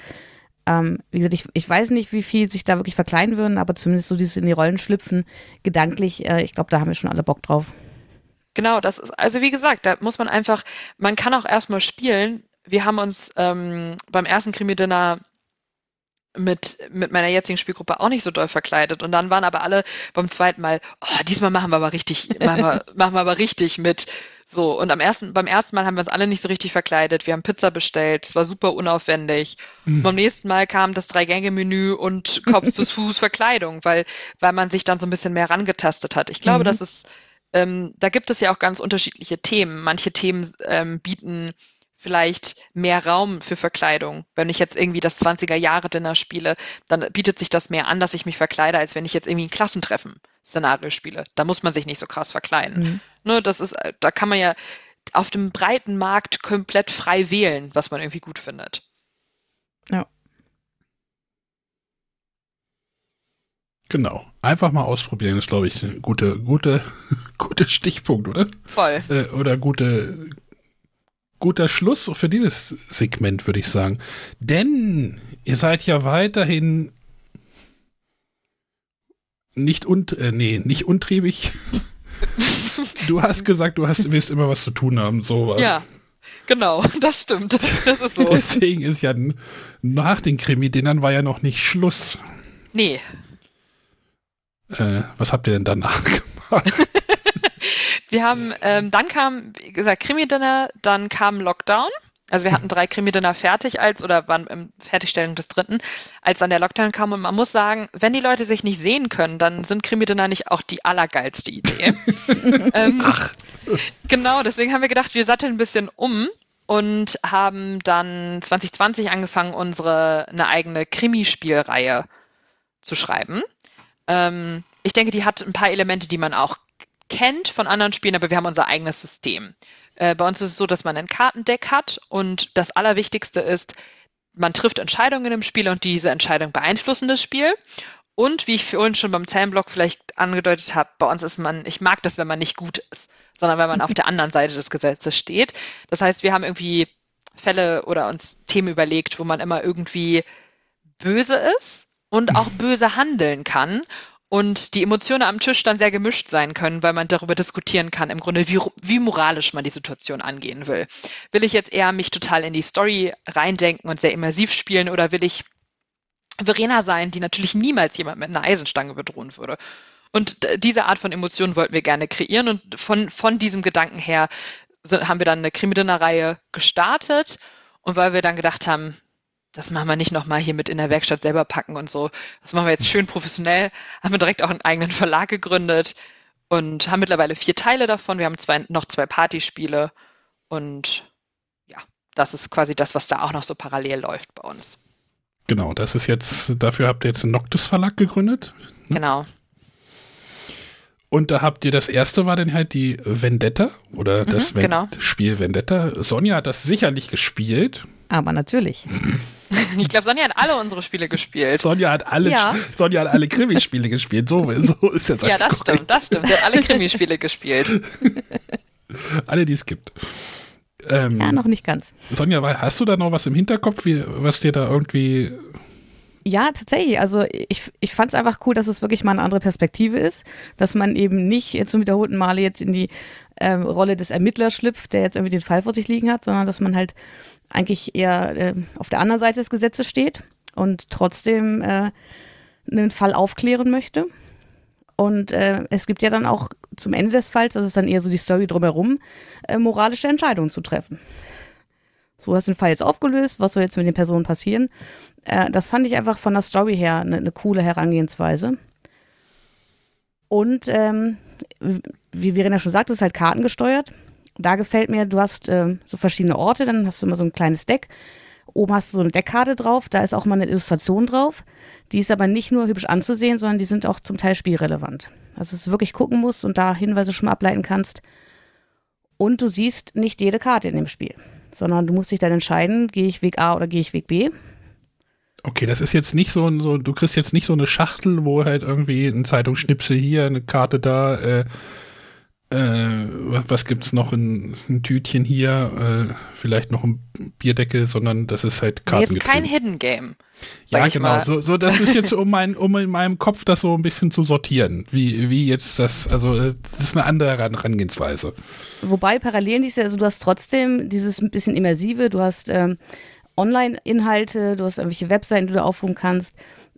Ähm, wie gesagt, ich, ich weiß nicht, wie viel sich da wirklich verkleiden würden, aber zumindest so dieses in die Rollen schlüpfen, gedanklich, äh, ich glaube, da haben wir schon alle Bock drauf. Genau, das ist, also wie gesagt, da muss man einfach, man kann auch erstmal spielen. Wir haben uns ähm, beim ersten Krimi-Dinner mit, mit meiner jetzigen Spielgruppe auch nicht so doll verkleidet. Und dann waren aber alle beim zweiten Mal, oh, diesmal machen wir aber richtig, [laughs] machen wir, machen wir aber richtig mit. So, und am ersten, beim ersten Mal haben wir uns alle nicht so richtig verkleidet. Wir haben Pizza bestellt, es war super unaufwendig. Mhm. beim nächsten Mal kam das Drei-Gänge-Menü und Kopf [laughs] bis Fuß Verkleidung, weil, weil man sich dann so ein bisschen mehr rangetastet hat. Ich glaube, mhm. das ist, ähm, da gibt es ja auch ganz unterschiedliche Themen. Manche Themen ähm, bieten vielleicht mehr Raum für Verkleidung. Wenn ich jetzt irgendwie das 20er-Jahre-Dinner spiele, dann bietet sich das mehr an, dass ich mich verkleide, als wenn ich jetzt irgendwie ein Klassentreffen-Szenario spiele. Da muss man sich nicht so krass verkleiden. Mhm. Ne, das ist, da kann man ja auf dem breiten Markt komplett frei wählen, was man irgendwie gut findet. Ja. Genau. Einfach mal ausprobieren ist, glaube ich, ein guter gute, [laughs] gute Stichpunkt, oder? Voll. Äh, oder gute, guter Schluss für dieses Segment, würde ich sagen. Denn ihr seid ja weiterhin nicht un äh, nee, nicht untriebig. [laughs] du hast gesagt, du hast, willst immer was zu tun haben, so. Ja. Genau, das stimmt. [laughs] Das ist so. Deswegen ist ja nach den Krimi-Dinnern war ja noch nicht Schluss. Nee. Äh, was habt ihr denn danach [laughs] gemacht? Wir haben, ähm, dann kam, wie gesagt, Krimi-Dinner, dann kam Lockdown. Also wir hatten drei Krimi-Dinner fertig als, oder waren im Fertigstellung des dritten, als dann der Lockdown kam. Und man muss sagen, wenn die Leute sich nicht sehen können, dann sind Krimi-Dinner nicht auch die allergeilste Idee. [laughs] ähm, Ach. Genau, deswegen haben wir gedacht, wir satteln ein bisschen um und haben dann 2020 angefangen, unsere eine eigene Krimispielreihe zu schreiben. Ähm, ich denke, die hat ein paar Elemente, die man auch kennt von anderen Spielen, aber wir haben unser eigenes System. Äh, bei uns ist es so, dass man ein Kartendeck hat und das Allerwichtigste ist, man trifft Entscheidungen im Spiel und diese Entscheidungen beeinflussen das Spiel. Und wie ich vorhin schon beim Zählenblock vielleicht angedeutet habe, bei uns ist man, ich mag das, wenn man nicht gut ist, sondern wenn man auf [laughs] der anderen Seite des Gesetzes steht. Das heißt, wir haben irgendwie Fälle oder uns Themen überlegt, wo man immer irgendwie böse ist und auch [laughs] böse handeln kann und die Emotionen am Tisch dann sehr gemischt sein können, weil man darüber diskutieren kann, im Grunde, wie, wie moralisch man die Situation angehen will. Will ich jetzt eher mich total in die Story reindenken und sehr immersiv spielen oder will ich Verena sein, die natürlich niemals jemand mit einer Eisenstange bedrohen würde? Und diese Art von Emotionen wollten wir gerne kreieren und von, von diesem Gedanken her haben wir dann eine Krimi-Dinner-Reihe gestartet und weil wir dann gedacht haben, das machen wir nicht nochmal hier mit in der Werkstatt selber packen und so. Das machen wir jetzt schön professionell. Haben wir direkt auch einen eigenen Verlag gegründet und haben mittlerweile vier Teile davon. Wir haben zwei, noch zwei Partyspiele und ja, das ist quasi das, was da auch noch so parallel läuft bei uns. Genau, das ist jetzt, dafür habt ihr jetzt einen Noctis Verlag gegründet. Genau. Und da habt ihr das erste war dann halt die Vendetta oder das Mhm, genau. Spiel Vendetta. Sonja hat das sicherlich gespielt. Aber natürlich. Ich glaube, Sonja hat alle unsere Spiele gespielt. Sonja hat alle, Ja. Sonja hat alle Krimispiele gespielt. So, so ist jetzt Ja, das korrekt. stimmt, das stimmt. Sie hat alle Krimispiele gespielt. [laughs] Alle, die es gibt. Ähm, Ja, noch nicht ganz. Sonja, hast du da noch was im Hinterkopf, wie, was dir da irgendwie. Ja, tatsächlich. Also ich, ich fand es einfach cool, dass es wirklich mal eine andere Perspektive ist, dass man eben nicht zum wiederholten Male jetzt in die ähm, Rolle des Ermittlers schlüpft, der jetzt irgendwie den Fall vor sich liegen hat, sondern dass man halt eigentlich eher äh, auf der anderen Seite des Gesetzes steht und trotzdem äh, einen Fall aufklären möchte. Und äh, es gibt ja dann auch zum Ende des Falls, das ist dann eher so die Story drumherum, äh, moralische Entscheidungen zu treffen. So hast du den Fall jetzt aufgelöst, was soll jetzt mit den Personen passieren? Äh, das fand ich einfach von der Story her eine, eine coole Herangehensweise. Und ähm, wie Verena schon sagte, ist halt kartengesteuert. Da gefällt mir, du hast ähm, so verschiedene Orte, dann hast du immer so ein kleines Deck. Oben hast du so eine Deckkarte drauf, da ist auch mal eine Illustration drauf. Die ist aber nicht nur hübsch anzusehen, sondern die sind auch zum Teil spielrelevant. Also dass du wirklich gucken musst und da Hinweise schon mal ableiten kannst. Und du siehst nicht jede Karte in dem Spiel, sondern du musst dich dann entscheiden, gehe ich Weg A oder gehe ich Weg B. Okay, das ist jetzt nicht so, ein- so, du kriegst jetzt nicht so eine Schachtel, wo halt irgendwie ein Zeitungsschnipsel hier, eine Karte da, äh, äh, was, gibt's noch, ein, ein Tütchen hier, äh, vielleicht noch ein Bierdeckel, sondern das ist halt Nee, jetzt kein Karten. Hidden Game. Ja, genau. So, so, das ist jetzt, um, mein, um in meinem Kopf das so ein bisschen zu sortieren. Wie, wie jetzt das, also äh, das ist eine andere Heran- Herangehensweise. Wobei Parallelen diese, also du hast trotzdem dieses ein bisschen immersive, du hast ähm, Online-Inhalte, du hast irgendwelche Webseiten, die du aufrufen kannst.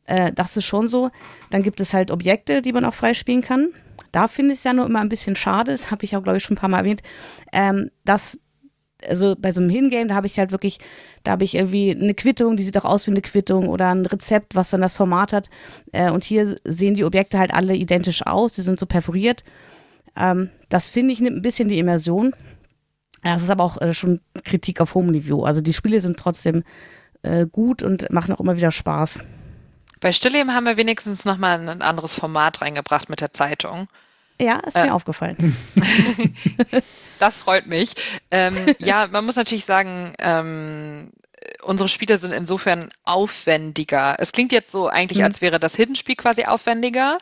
Äh, das ist schon so. Dann gibt es halt Objekte, die man auch freispielen kann. Da finde ich es ja nur immer ein bisschen schade, das habe ich auch, glaube ich, schon ein paar Mal erwähnt, ähm, dass, also bei so einem Hingame, da habe ich halt wirklich, da habe ich irgendwie eine Quittung, die sieht auch aus wie eine Quittung oder ein Rezept, was dann das Format hat. Äh, und hier sehen die Objekte halt alle identisch aus, die sind so perforiert. Ähm, das finde ich nimmt ein bisschen die Immersion. Das ist aber auch äh, schon Kritik auf hohem Niveau. Also die Spiele sind trotzdem äh, gut und machen auch immer wieder Spaß. Bei Stillleben haben wir wenigstens nochmal ein anderes Format reingebracht mit der Zeitung. Ja, ist Äh. mir aufgefallen. [laughs] Das freut mich. Ähm, ja, man muss natürlich sagen, ähm, unsere Spiele sind insofern aufwendiger. Es klingt jetzt so eigentlich, Mhm. als wäre das Hidden-Spiel quasi aufwendiger,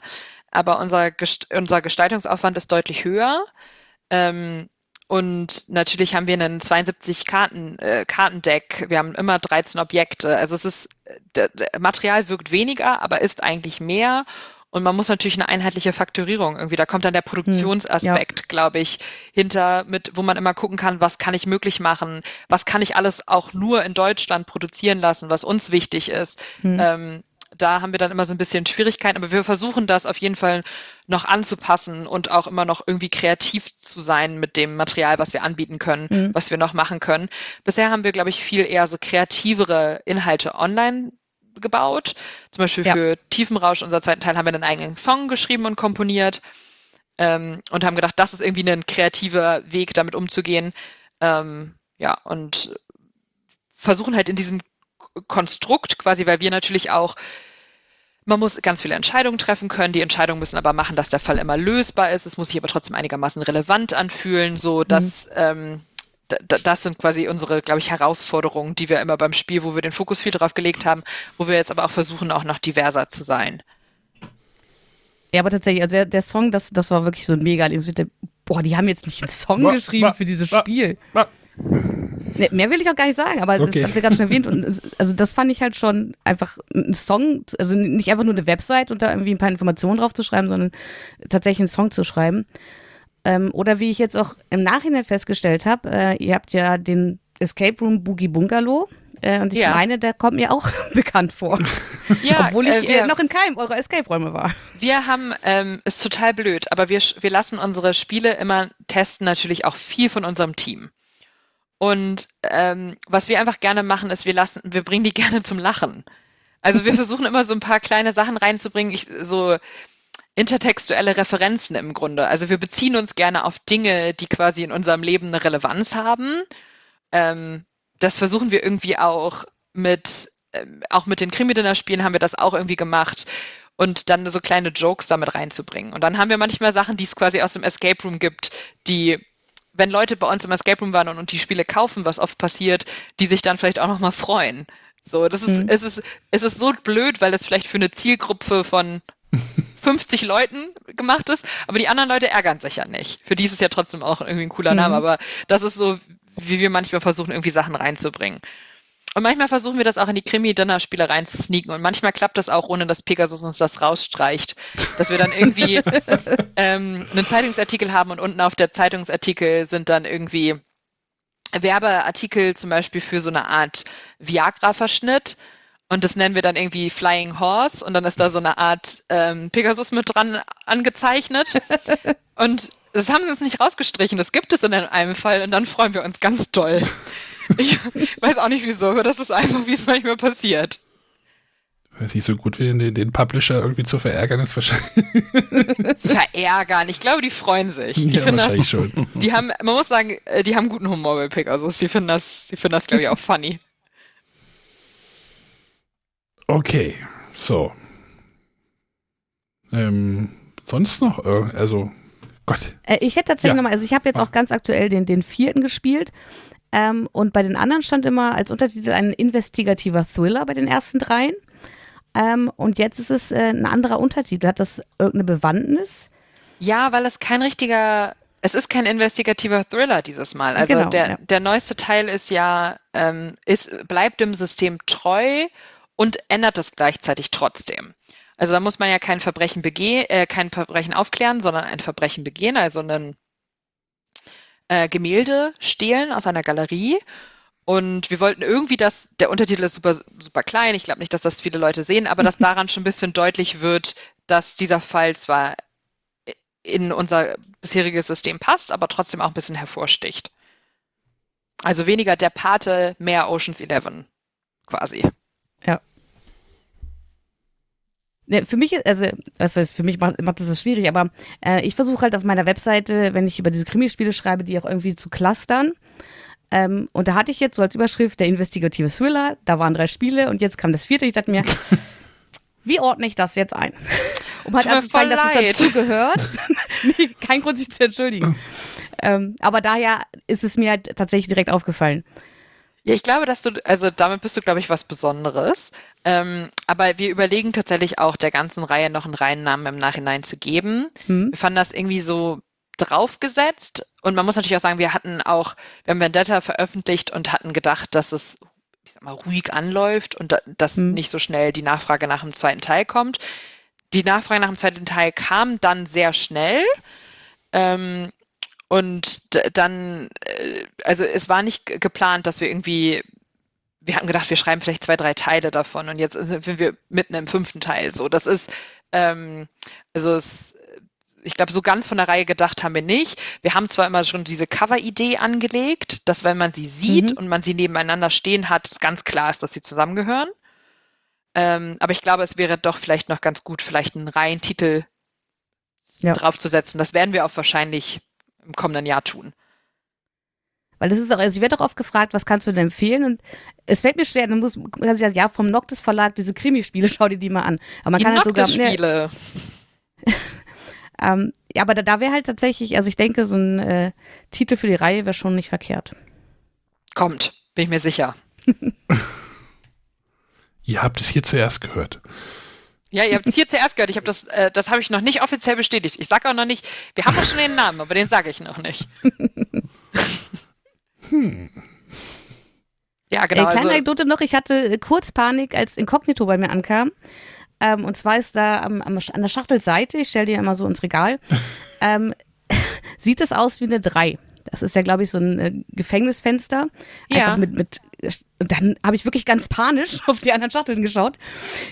aber unser, Gest unser Gestaltungsaufwand ist deutlich höher. Ähm, und natürlich haben wir einen 72 Karten, äh, Kartendeck. Wir haben immer 13 Objekte. Also es ist, d- Material wirkt weniger, aber ist eigentlich mehr. Und man muss natürlich eine einheitliche Faktorierung irgendwie. Da kommt dann der Produktionsaspekt, glaube ich, hinter, mit, wo man immer gucken kann, was kann ich möglich machen, was kann ich alles auch nur in Deutschland produzieren lassen, was uns wichtig ist. Hm. Ähm, da haben wir dann immer so ein bisschen Schwierigkeiten, aber wir versuchen das auf jeden Fall noch anzupassen und auch immer noch irgendwie kreativ zu sein mit dem Material, was wir anbieten können, Mhm. was wir noch machen können. Bisher haben wir, glaube ich, viel eher so kreativere Inhalte online gebaut. Zum Beispiel Ja. für Tiefenrausch, unser zweiten Teil, haben wir einen eigenen Song geschrieben und komponiert ähm, und haben gedacht, das ist irgendwie ein kreativer Weg, damit umzugehen. Ähm, ja, und versuchen halt in diesem Konstrukt quasi, weil wir natürlich auch man muss ganz viele Entscheidungen treffen können. Die Entscheidungen müssen aber machen, dass der Fall immer lösbar ist. Es muss sich aber trotzdem einigermaßen relevant anfühlen, so dass ähm, d- d- das sind quasi unsere, glaube ich, Herausforderungen, die wir immer beim Spiel, wo wir den Fokus viel drauf gelegt haben, wo wir jetzt aber auch versuchen, auch noch diverser zu sein. Ja, aber tatsächlich, also der, der Song, das, das war wirklich so ein mega Erlebnis. Ich dachte, Boah, die haben jetzt nicht einen Song Wa- geschrieben wa- für dieses wa- Spiel. Nee, mehr will ich auch gar nicht sagen, aber Okay. das hat sie gerade schon erwähnt. Und es, also das fand ich halt schon einfach ein Song, also nicht einfach nur eine Website und da irgendwie ein paar Informationen drauf zu schreiben, sondern tatsächlich einen Song zu schreiben. Ähm, oder wie ich jetzt auch im Nachhinein festgestellt habe, äh, ihr habt ja den Escape Room Boogie Bungalow. Äh, und ich Ja. meine, der kommt mir auch [laughs] bekannt vor. [laughs] Ja, Obwohl ich äh, wir, noch in keinem eurer Escape-Räume war. wir haben, ähm, ist total blöd, aber wir, sch- wir lassen unsere Spiele immer testen natürlich auch viel von unserem Team. Und ähm, was wir einfach gerne machen, ist, wir lassen, wir bringen die [laughs] gerne zum Lachen. Also wir [laughs] versuchen immer so ein paar kleine Sachen reinzubringen, ich, so intertextuelle Referenzen im Grunde. Also wir beziehen uns gerne auf Dinge, die quasi in unserem Leben eine Relevanz haben. Ähm, das versuchen wir irgendwie auch mit ähm, auch mit den Krimi-Dinner-Spielen haben wir das auch irgendwie gemacht und dann so kleine Jokes damit reinzubringen. Und dann haben wir manchmal Sachen, die es quasi aus dem Escape Room gibt, die, wenn Leute bei uns im Escape Room waren und, und die Spiele kaufen, was oft passiert, die sich dann vielleicht auch nochmal freuen. So, das ist, Mhm. es ist, es ist so blöd, weil es vielleicht für eine Zielgruppe von [laughs] 50 Leuten gemacht ist, aber die anderen Leute ärgern sich ja nicht. Für die ist es ja trotzdem auch irgendwie ein cooler Mhm. Name, aber das ist so, wie wir manchmal versuchen, irgendwie Sachen reinzubringen. Und manchmal versuchen wir das auch in die Krimi-Dinner-Spiele reinzusneaken und manchmal klappt das auch, ohne dass Pegasus uns das rausstreicht. Dass wir dann irgendwie [laughs] ähm, einen Zeitungsartikel haben und unten auf der Zeitungsartikel sind dann irgendwie Werbeartikel zum Beispiel für so eine Art Viagra-Verschnitt. Und das nennen wir dann irgendwie Flying Horse und dann ist da so eine Art ähm, Pegasus mit dran angezeichnet. [laughs] Und das haben sie uns nicht rausgestrichen, das gibt es in einem Fall und dann freuen wir uns ganz doll. [laughs] Ich weiß auch nicht wieso, aber das ist einfach, wie es manchmal passiert. Weiß nicht so gut wie den, den Publisher irgendwie zu verärgern ist wahrscheinlich. [laughs] Verärgern. Ich glaube, die freuen sich. Die ja, finden das, wahrscheinlich schon. [laughs] die haben, man muss sagen, äh, die haben guten Humor bei Pegasus. Die finden das, die finden das, glaube ich, auch funny. Okay, so. Ähm, sonst noch? Also, Gott. Äh, ich hätte tatsächlich Ja. nochmal, also ich habe jetzt auch ganz aktuell den, den vierten gespielt. Ähm, und bei den anderen stand immer als Untertitel ein investigativer Thriller bei den ersten dreien. Ähm, und jetzt ist es äh, ein anderer Untertitel. Hat das irgendeine Bewandtnis? Ja, weil es kein richtiger, es ist kein investigativer Thriller dieses Mal. Also Genau, der, ja. der neueste Teil ist ja, ähm, ist, bleibt dem System treu und ändert es gleichzeitig trotzdem. Also da muss man ja kein Verbrechen begehen, äh, kein Verbrechen aufklären, sondern ein Verbrechen begehen, also ein äh, Gemälde stehlen aus einer Galerie. Und wir wollten irgendwie, dass der Untertitel ist super, super klein. Ich glaube nicht, dass das viele Leute sehen, aber dass [laughs] daran schon ein bisschen deutlich wird, dass dieser Fall zwar in unser bisheriges System passt, aber trotzdem auch ein bisschen hervorsticht. Also weniger der Pate, mehr Oceans 11 quasi. Ne, für mich, ist- also, was heißt, für mich macht, macht das das schwierig, aber äh, ich versuche halt auf meiner Webseite, wenn ich über diese Krimispiele schreibe, die auch irgendwie zu clustern. Ähm, und da hatte ich jetzt so als Überschrift der investigative Thriller, da waren drei Spiele und jetzt kam das vierte. Ich dachte mir, [laughs] wie ordne ich das jetzt ein? [laughs] Um halt anzuzeigen, dass es dazu gehört. [laughs] nee, kein Grund, sich zu entschuldigen. ähm, aber daher ist es mir halt tatsächlich direkt aufgefallen. Ja, ich glaube, dass du, also damit bist du, glaube ich, was Besonderes. Ähm, aber wir überlegen tatsächlich auch der ganzen Reihe noch einen Reihennamen im Nachhinein zu geben. Hm? Wir fanden das irgendwie so draufgesetzt. Und man muss natürlich auch sagen, wir hatten auch, wir haben Vendetta veröffentlicht und hatten gedacht, dass es, ich sag mal, ruhig anläuft und da, dass Hm. nicht so schnell die Nachfrage nach dem zweiten Teil kommt. Die Nachfrage nach dem zweiten Teil kam dann sehr schnell. Ähm, und dann, äh, also es war nicht ge- geplant, dass wir irgendwie, wir hatten gedacht, wir schreiben vielleicht zwei, drei Teile davon und jetzt sind wir mitten im fünften Teil. So, das ist, ähm, also es, ich glaube, so ganz von der Reihe gedacht haben wir nicht. Wir haben zwar immer schon diese Cover-Idee angelegt, dass wenn man sie sieht Mhm. und man sie nebeneinander stehen hat, es ganz klar ist, dass sie zusammengehören. Ähm, aber ich glaube, es wäre doch vielleicht noch ganz gut, vielleicht einen Reihentitel Ja. draufzusetzen. Das werden wir auch wahrscheinlich im kommenden Jahr tun. Weil das ist auch, also ich werde auch oft gefragt, was kannst du denn empfehlen? Und es fällt mir schwer, dann muss man kann sich sagen, ja, vom Noctis Verlag, diese Krimispiele, [laughs] schau dir die mal an. Aber man Die kann halt sogar. Noctis-Spiele. [laughs] Ähm, ja, aber da, da wäre halt tatsächlich, also ich denke, so ein äh, Titel für die Reihe wäre schon nicht verkehrt. Kommt, bin ich mir sicher. [laughs] Ihr habt es hier zuerst gehört. Ja, ihr habt es hier zuerst gehört. Ich habe das, äh, das habe ich noch nicht offiziell bestätigt. Ich sage auch noch nicht, wir haben auch schon den Namen, aber den sage ich noch nicht. [laughs] Ja, genau. äh, kleine Also, Anekdote noch, ich hatte äh, kurz Panik, als Inkognito bei mir ankam. Ähm, und zwar ist da am, am, an der Schachtelseite, ich stelle die immer so ins Regal, [laughs] ähm, [laughs] sieht es aus wie eine 3. Das ist ja, glaube ich, so ein äh, Gefängnisfenster. Einfach Ja. mit, mit, und dann habe ich wirklich ganz panisch [laughs] auf die anderen Schachteln geschaut.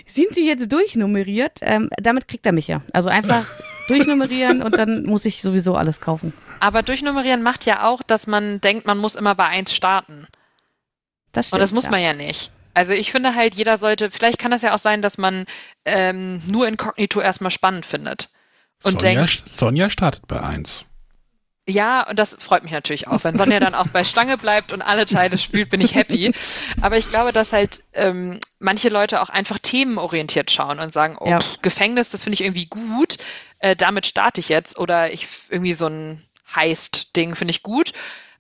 Sind sie jetzt durchnummeriert? Ähm, damit kriegt er mich ja. Also einfach [laughs] durchnummerieren und dann muss ich sowieso alles kaufen. aber durchnummerieren macht ja auch, dass man denkt, man muss immer bei 1 starten. Das stimmt. Und das muss ja. man ja nicht. Also ich finde halt, jeder sollte, vielleicht kann das ja auch sein, dass man ähm, nur Inkognito erstmal spannend findet. Und Sonja, denkt, Sonja startet bei 1. Ja, und das freut mich natürlich auch. Wenn Sonja dann auch bei Stange bleibt und alle Teile spielt, bin ich happy. Aber ich glaube, dass halt ähm, manche Leute auch einfach themenorientiert schauen und sagen, oh, Ja. pff, Gefängnis, das finde ich irgendwie gut, äh, damit starte ich jetzt. Oder ich irgendwie so ein Heist-Ding finde ich gut.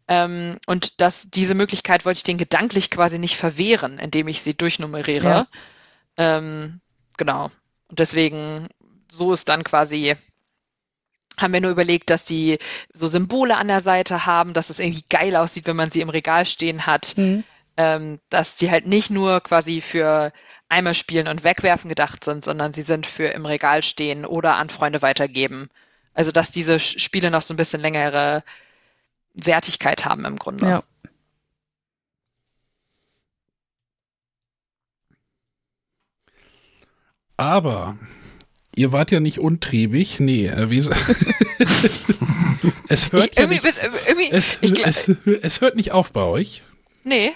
Ähm, und dass diese Möglichkeit wollte ich den gedanklich quasi nicht verwehren, indem ich sie durchnummeriere. Ja. Ähm, genau. Und deswegen, so ist dann quasi haben wir nur überlegt, dass die so Symbole an der Seite haben, dass es irgendwie geil aussieht, wenn man sie im Regal stehen hat, Mhm. ähm, dass sie halt nicht nur quasi für einmal spielen und wegwerfen gedacht sind, sondern sie sind für im Regal stehen oder an Freunde weitergeben. Also dass diese Spiele noch so ein bisschen längere Wertigkeit haben im Grunde. Ja. Aber ihr wart ja nicht untriebig. Nee, äh, wie [laughs] es hört Ich, ja nicht, irgendwie, es, es, es hört nicht auf bei euch. nee,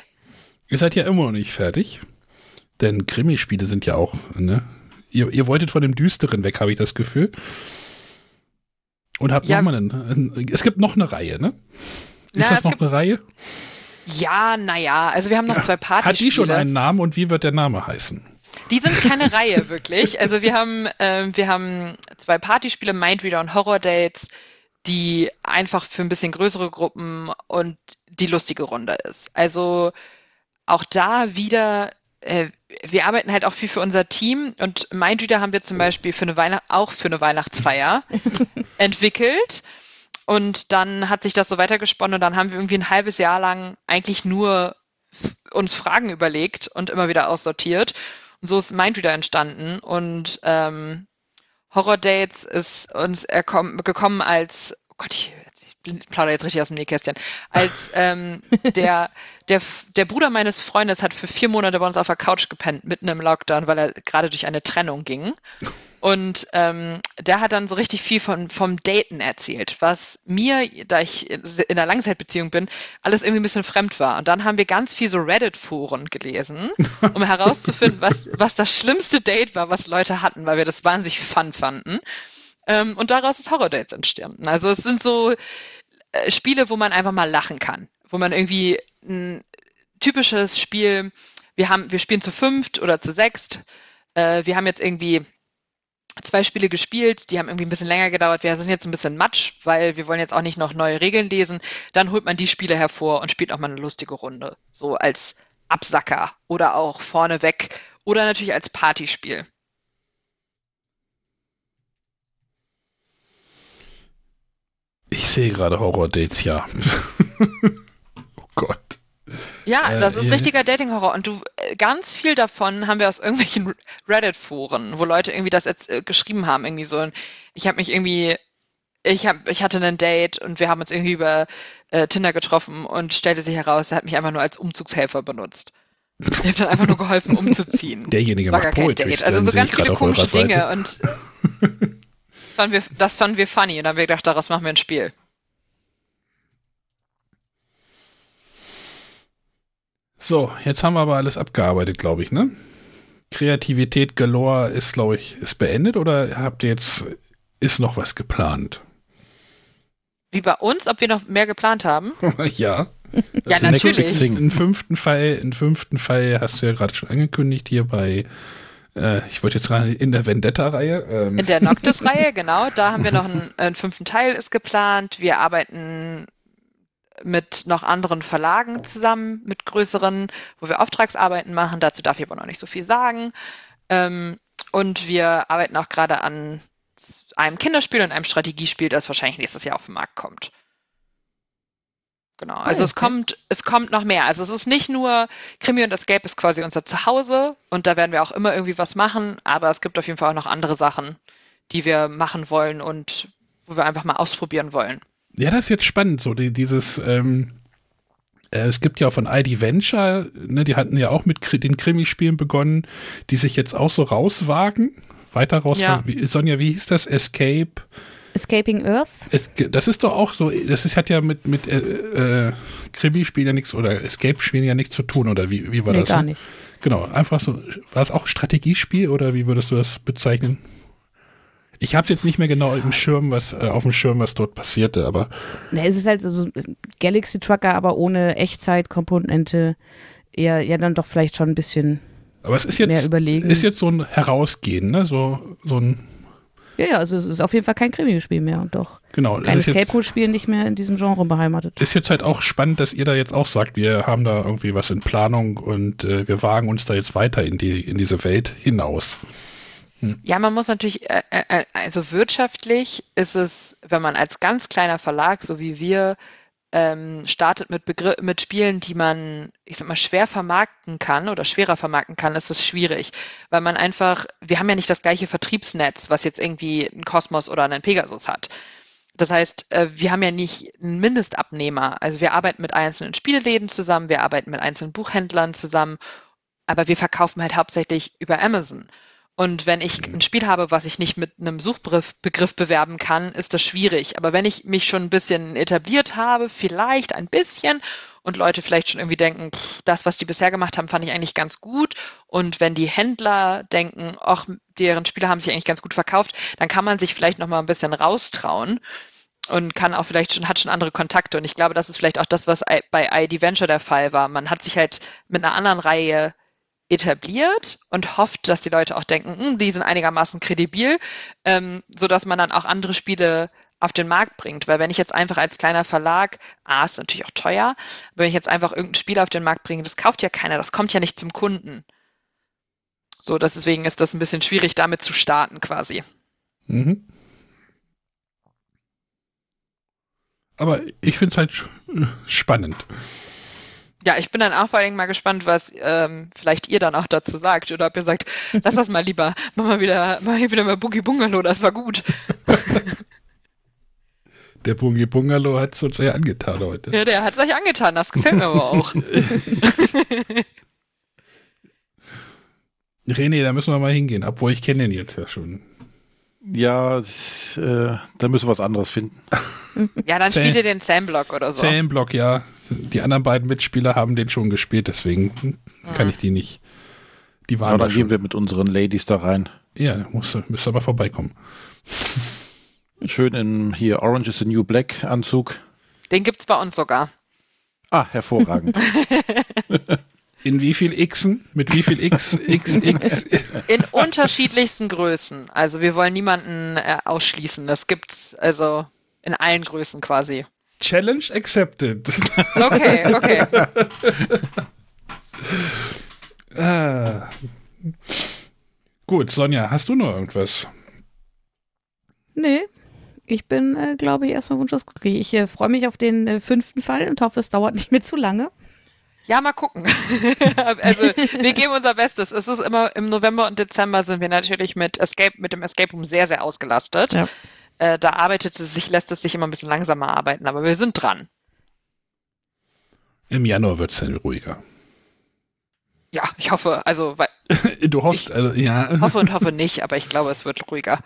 Ihr seid ja immer noch nicht fertig. Denn Krimispiele sind ja auch, ne? Ihr, ihr wolltet von dem Düsteren weg, habe ich das Gefühl. Und habt Ja. noch mal einen. Es gibt noch eine Reihe, ne? Ist Na, das es noch gibt- eine Reihe? ja, naja, also wir haben noch zwei Partyspiele. Hat die schon einen Namen und wie wird der Name heißen? Die sind keine Reihe, wirklich. Also wir haben, ähm, wir haben zwei Partyspiele, Mindreader und Horror Dates, die einfach für ein bisschen größere Gruppen und die lustige Runde ist. Also auch da wieder, äh, wir arbeiten halt auch viel für unser Team und Mindreader haben wir zum Beispiel für eine Weihnacht auch für eine Weihnachtsfeier [laughs] entwickelt. Und dann hat sich das so weitergesponnen und dann haben wir irgendwie ein halbes Jahr lang eigentlich nur uns Fragen überlegt und immer wieder aussortiert. So ist Mindreader entstanden. Und ähm, Horror Dates ist uns gekommen als, oh Gott, ich, ich plaudere jetzt richtig aus dem Nähkästchen, als ähm, [laughs] der, der, der Bruder meines Freundes hat für vier Monate bei uns auf der Couch gepennt, mitten im Lockdown, weil er gerade durch eine Trennung ging. Und ähm, der hat dann so richtig viel von, vom Daten erzählt, was mir, da ich in einer Langzeitbeziehung bin, alles irgendwie ein bisschen fremd war. Und dann haben wir ganz viel so Reddit-Foren gelesen, um [laughs] herauszufinden, was, was das schlimmste Date war, was Leute hatten, weil wir das wahnsinnig fun fanden. Ähm, und daraus ist Horror Dates entstanden. Also es sind so äh, Spiele, wo man einfach mal lachen kann, wo man irgendwie ein typisches Spiel, wir haben, wir spielen zu fünft oder zu sechst. Äh, wir haben jetzt irgendwie zwei Spiele gespielt, die haben irgendwie ein bisschen länger gedauert. Wir sind jetzt ein bisschen matsch, weil wir wollen jetzt auch nicht noch neue Regeln lesen. Dann holt man die Spiele hervor und spielt auch mal eine lustige Runde. So als Absacker oder auch vorneweg oder natürlich als Partyspiel. Ich sehe gerade Horror-Dates, ja. [laughs] oh Gott. Ja, Äh, das ist ja. richtiger Dating-Horror. Und du, äh, ganz viel davon haben wir aus irgendwelchen [laughs] Reddit-Foren, wo Leute irgendwie das jetzt äh, geschrieben haben. Irgendwie so, ich habe mich irgendwie, ich hab, ich hatte ein Date und wir haben uns irgendwie über äh, Tinder getroffen und stellte sich heraus, er hat mich einfach nur als Umzugshelfer benutzt. Ich habe dann einfach nur geholfen, [laughs] umzuziehen. Derjenige War macht gar kein Date. Also so ganz viele komische. Dinge und [laughs] fanden wir, das fanden wir funny und dann haben wir gedacht, daraus machen wir ein Spiel. So, jetzt haben wir aber alles abgearbeitet, glaube ich, ne? Kreativität galore ist, glaube ich, ist beendet oder habt ihr jetzt, ist noch was geplant? Wie bei uns, ob wir noch mehr geplant haben? [laughs] ja. Ja, natürlich. Im fünften Fall, im fünften Fall hast du ja gerade schon angekündigt hier bei, äh, ich wollte jetzt gerade in der Vendetta-Reihe. Ähm, In der [laughs] Noctis-Reihe, genau. Da haben wir noch einen, [laughs] einen fünften Teil ist geplant. Wir arbeiten mit noch anderen Verlagen zusammen, mit größeren, wo wir Auftragsarbeiten machen. Dazu darf ich aber noch nicht so viel sagen. Ähm, und wir arbeiten auch gerade an einem Kinderspiel und einem Strategiespiel, das wahrscheinlich nächstes Jahr auf den Markt kommt. Genau, also es okay. kommt, es kommt noch mehr. Also es ist nicht nur Krimi und Escape ist quasi unser Zuhause und da werden wir auch immer irgendwie was machen, aber es gibt auf jeden Fall auch noch andere Sachen, die wir machen wollen und wo wir einfach mal ausprobieren wollen. Ja, das ist jetzt spannend, so die, dieses, ähm, äh, es gibt ja von ID Venture, ne, die hatten ja auch mit Kri den Krimispielen begonnen, die sich jetzt auch so rauswagen, weiter rauswagen. Wie, Sonja, wie hieß das? Escape? Escaping Earth? Es, das ist doch auch so, das ist, hat ja mit, mit äh, äh, Krimispielen ja nichts oder Escape-Spielen ja nichts zu tun, oder wie, wie war nee, das? gar nicht. Genau, einfach so, war es auch ein Strategiespiel oder wie würdest du das bezeichnen? Ich habe jetzt nicht mehr genau im Schirm, was äh, auf dem Schirm, was dort passierte, aber. Na, es ist halt so ein Galaxy Trucker, aber ohne Echtzeitkomponente. Eher, ja, dann doch vielleicht schon ein bisschen aber es ist jetzt, mehr überlegen. ist jetzt so ein Herausgehen, ne? So, so ein. Ja, ja, also es ist auf jeden Fall kein Krimispiel mehr und doch Genau. kein das ist jetzt- Escape Room Spiel nicht mehr in diesem Genre beheimatet. Ist jetzt halt auch spannend, dass ihr da jetzt auch sagt, wir haben da irgendwie was in Planung und äh, wir wagen uns da jetzt weiter in die in diese Welt hinaus. Ja, man muss natürlich, äh, äh, also wirtschaftlich ist es, wenn man als ganz kleiner Verlag, so wie wir, ähm, startet mit, Begr mit Spielen, die man, ich sag mal, schwer vermarkten kann oder schwerer vermarkten kann, ist es schwierig, weil man einfach, wir haben ja nicht das gleiche Vertriebsnetz, was jetzt irgendwie ein Kosmos oder ein Pegasus hat. Das heißt, äh, wir haben ja nicht einen Mindestabnehmer. Also wir arbeiten mit einzelnen Spieleläden zusammen, wir arbeiten mit einzelnen Buchhändlern zusammen, aber wir verkaufen halt hauptsächlich über Amazon. Und wenn ich ein Spiel habe, was ich nicht mit einem Suchbegriff Begriff bewerben kann, ist das schwierig. Aber wenn ich mich schon ein bisschen etabliert habe, vielleicht ein bisschen, und Leute vielleicht schon irgendwie denken, pff, das, was die bisher gemacht haben, fand ich eigentlich ganz gut. Und wenn die Händler denken, ach, deren Spiele haben sich eigentlich ganz gut verkauft, dann kann man sich vielleicht noch mal ein bisschen raustrauen und kann auch vielleicht schon, hat schon andere Kontakte. Und ich glaube, das ist vielleicht auch das, was bei ID Venture der Fall war. Man hat sich halt mit einer anderen Reihe etabliert und hofft, dass die Leute auch denken, "Hm, die sind einigermaßen kredibil, ähm, so dass man dann auch andere Spiele auf den Markt bringt. Weil wenn ich jetzt einfach als kleiner Verlag, A, ist natürlich auch teuer, wenn ich jetzt einfach irgendein Spiel auf den Markt bringe, das kauft ja keiner, das kommt ja nicht zum Kunden. So, deswegen ist das ein bisschen schwierig, damit zu starten quasi. Mhm. Aber ich finde es halt spannend. Ja, ich bin dann auch vor allem mal gespannt, was ähm, vielleicht ihr dann auch dazu sagt. Oder ob ihr sagt, lass das mal lieber, mach mal wieder, mach hier wieder mal Boogie Bungalow, das war gut. [laughs] Der Bungi Bungalow hat es uns sehr angetan heute. Ja, der hat es euch angetan, das gefällt mir aber auch. [laughs] [laughs] René, da müssen wir mal hingehen, obwohl ich kenne den jetzt ja schon. Ja, äh, da müssen wir was anderes finden. Ja, dann spielt ihr den Sam-Block oder so. Zählenblock, ja. Die anderen beiden Mitspieler haben den schon gespielt, deswegen kann ich die nicht. Die Ja, waren da dann gehen wir mit unseren Ladies da rein. Ja, muss, müsst aber vorbeikommen. Schön in hier Orange is the New Black Anzug. Den gibt's bei uns sogar. Ah, hervorragend. [laughs] In wie viel Xen? Mit wie viel X, X, X? [laughs] In unterschiedlichsten Größen. Also wir wollen niemanden äh, ausschließen. Das gibt's also in allen Größen quasi. Challenge accepted. Okay, okay. [laughs] Ah. Gut, Sonja, hast du noch irgendwas? Nee. Ich bin, äh, glaube ich, erstmal wunschlos glücklich. Ich äh, freue mich auf den äh, fünften Fall und hoffe, es dauert nicht mehr zu lange. Ja, mal gucken. [laughs] also wir geben unser Bestes. Es ist immer im November und Dezember sind wir natürlich mit Escape, mit dem Escape Room sehr, sehr ausgelastet. Ja. Äh, da arbeitet es sich, lässt es sich immer ein bisschen langsamer arbeiten, aber wir sind dran. Im Januar wird es dann ruhiger. Ja, ich hoffe, also weil, [laughs] Du hoffst, also, ja. hoffe und hoffe nicht, aber ich glaube, es wird ruhiger.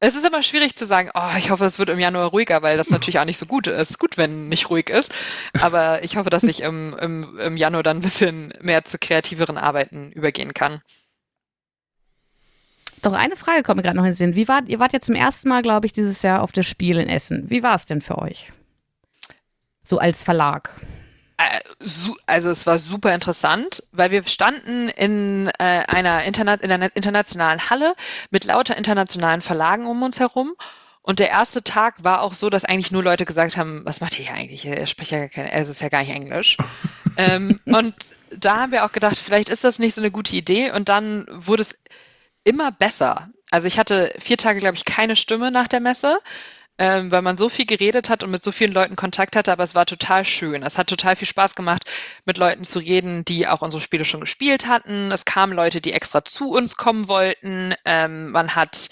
Es ist immer schwierig zu sagen, oh, ich hoffe, es wird im Januar ruhiger, weil das natürlich auch nicht so gut ist. Es ist gut, wenn nicht ruhig ist. Aber ich hoffe, dass ich im, im, im Januar dann ein bisschen mehr zu kreativeren Arbeiten übergehen kann. Doch eine Frage kommt mir gerade noch in den Sinn. Wie wart, ihr wart ja zum ersten Mal, glaube ich, dieses Jahr auf das Spiel in Essen. Wie war es denn für euch? So als Verlag. Äh, Also es war super interessant, weil wir standen in äh, einer Interna in einer internationalen Halle mit lauter internationalen Verlagen um uns herum. Und der erste Tag war auch so, dass eigentlich nur Leute gesagt haben, was macht ihr hier eigentlich? Ihr spricht ja gar kein, es ist ja gar nicht Englisch. [laughs] ähm, und da haben wir auch gedacht, vielleicht ist das nicht so eine gute Idee. Und dann wurde es immer besser. Also ich hatte vier Tage, glaube ich, keine Stimme nach der Messe ähm, weil man so viel geredet hat und mit so vielen Leuten Kontakt hatte, aber es war total schön. Es hat total viel Spaß gemacht, mit Leuten zu reden, die auch unsere Spiele schon gespielt hatten. Es kamen Leute, die extra zu uns kommen wollten. Ähm, man hat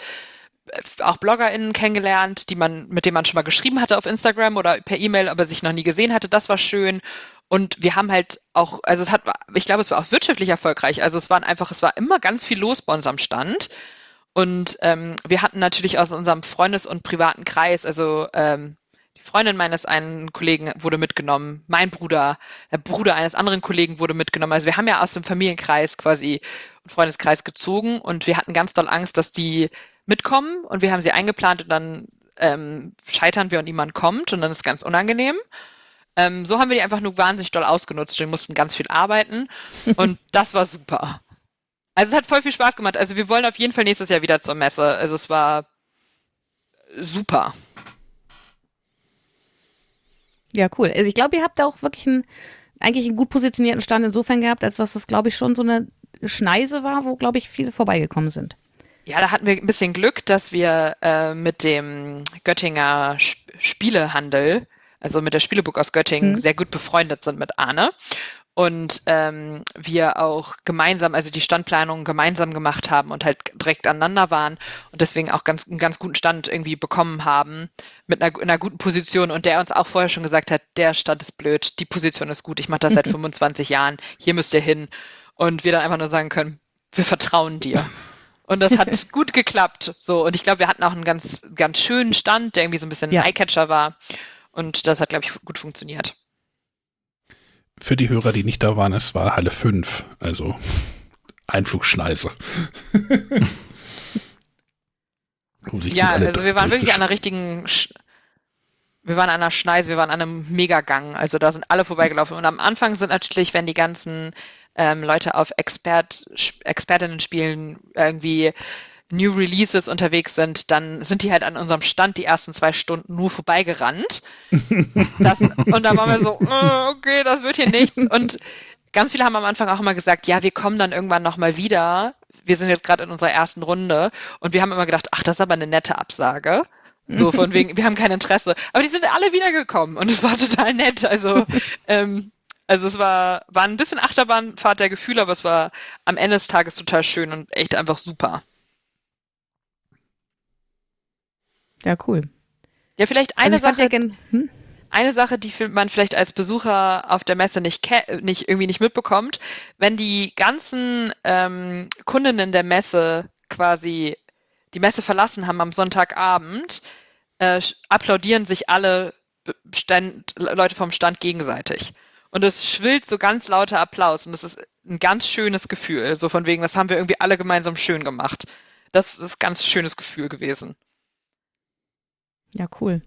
äh, auch BloggerInnen kennengelernt, die man, mit denen man schon mal geschrieben hatte auf Instagram oder per E-Mail, aber sich noch nie gesehen hatte. Das war schön. Und wir haben halt auch, also es hat, ich glaube, es war auch wirtschaftlich erfolgreich. Also es waren einfach, es war immer ganz viel los bei unserem Stand. Und ähm, wir hatten natürlich aus unserem Freundes- und privaten Kreis, also ähm, die Freundin meines einen Kollegen wurde mitgenommen, mein Bruder, der Bruder eines anderen Kollegen wurde mitgenommen. Also wir haben ja aus dem Familienkreis quasi und Freundeskreis gezogen und wir hatten ganz doll Angst, dass die mitkommen und wir haben sie eingeplant und dann ähm, scheitern wir und niemand kommt und dann ist es ganz unangenehm. Ähm, so haben wir die einfach nur wahnsinnig doll ausgenutzt. Wir mussten ganz viel arbeiten [laughs] und das war super. Also es hat voll viel Spaß gemacht. Also wir wollen auf jeden Fall nächstes Jahr wieder zur Messe. Also es war super. Ja, cool. Also ich glaube, ihr habt da auch wirklich einen, eigentlich einen gut positionierten Stand insofern gehabt, als dass das, glaube ich, schon so eine Schneise war, wo, glaube ich, viele vorbeigekommen sind. Ja, da hatten wir ein bisschen Glück, dass wir äh, mit dem Göttinger Sp Spielehandel, also mit der Spielebuch aus Göttingen, Mhm. sehr gut befreundet sind mit Arne. Und ähm, wir auch gemeinsam, also die Standplanung gemeinsam gemacht haben und halt direkt aneinander waren und deswegen auch ganz, einen ganz guten Stand irgendwie bekommen haben mit einer, in einer guten Position und der uns auch vorher schon gesagt hat, der Stand ist blöd, die Position ist gut, ich mache das seit [laughs] 25 Jahren, hier müsst ihr hin. Und wir dann einfach nur sagen können, wir vertrauen dir. [laughs] Und das hat gut geklappt. So, und ich glaube, wir hatten auch einen ganz, ganz schönen Stand, der irgendwie so ein bisschen Ja. ein Eyecatcher war. Und das hat, glaube ich, gut funktioniert. Für die Hörer, die nicht da waren, es war Halle 5, also Einflugschneise. [laughs] Ja, also wir waren wirklich an einer richtigen, Sch wir waren an einer Schneise, wir waren an einem Megagang. Also da sind alle vorbeigelaufen. Und am Anfang sind natürlich, wenn die ganzen ähm, Leute auf Expert, Expertinnen-Spielen irgendwie New Releases unterwegs sind, dann sind die halt an unserem Stand die ersten zwei Stunden nur vorbeigerannt. [laughs] Das, und da waren wir so, äh, okay, das wird hier nichts. Und ganz viele haben am Anfang auch immer gesagt, ja, wir kommen dann irgendwann nochmal wieder. Wir sind jetzt gerade in unserer ersten Runde und wir haben immer gedacht, ach, das ist aber eine nette Absage. So von wegen, wir haben kein Interesse. Aber die sind alle wiedergekommen und es war total nett. Also, ähm, also es war, war ein bisschen Achterbahnfahrt der Gefühle, aber es war am Ende des Tages total schön und echt einfach super. Ja, cool. Ja, vielleicht Also eine fand Sache, gen- hm? eine Sache, die man vielleicht als Besucher auf der Messe nicht, nicht irgendwie nicht mitbekommt, wenn die ganzen ähm, Kundinnen der Messe quasi die Messe verlassen haben am Sonntagabend, äh, applaudieren sich alle Stand, Leute vom Stand gegenseitig. Und es schwillt so ganz lauter Applaus und es ist ein ganz schönes Gefühl. So von wegen, das haben wir irgendwie alle gemeinsam schön gemacht. Das ist ein ganz schönes Gefühl gewesen. Ja, cool.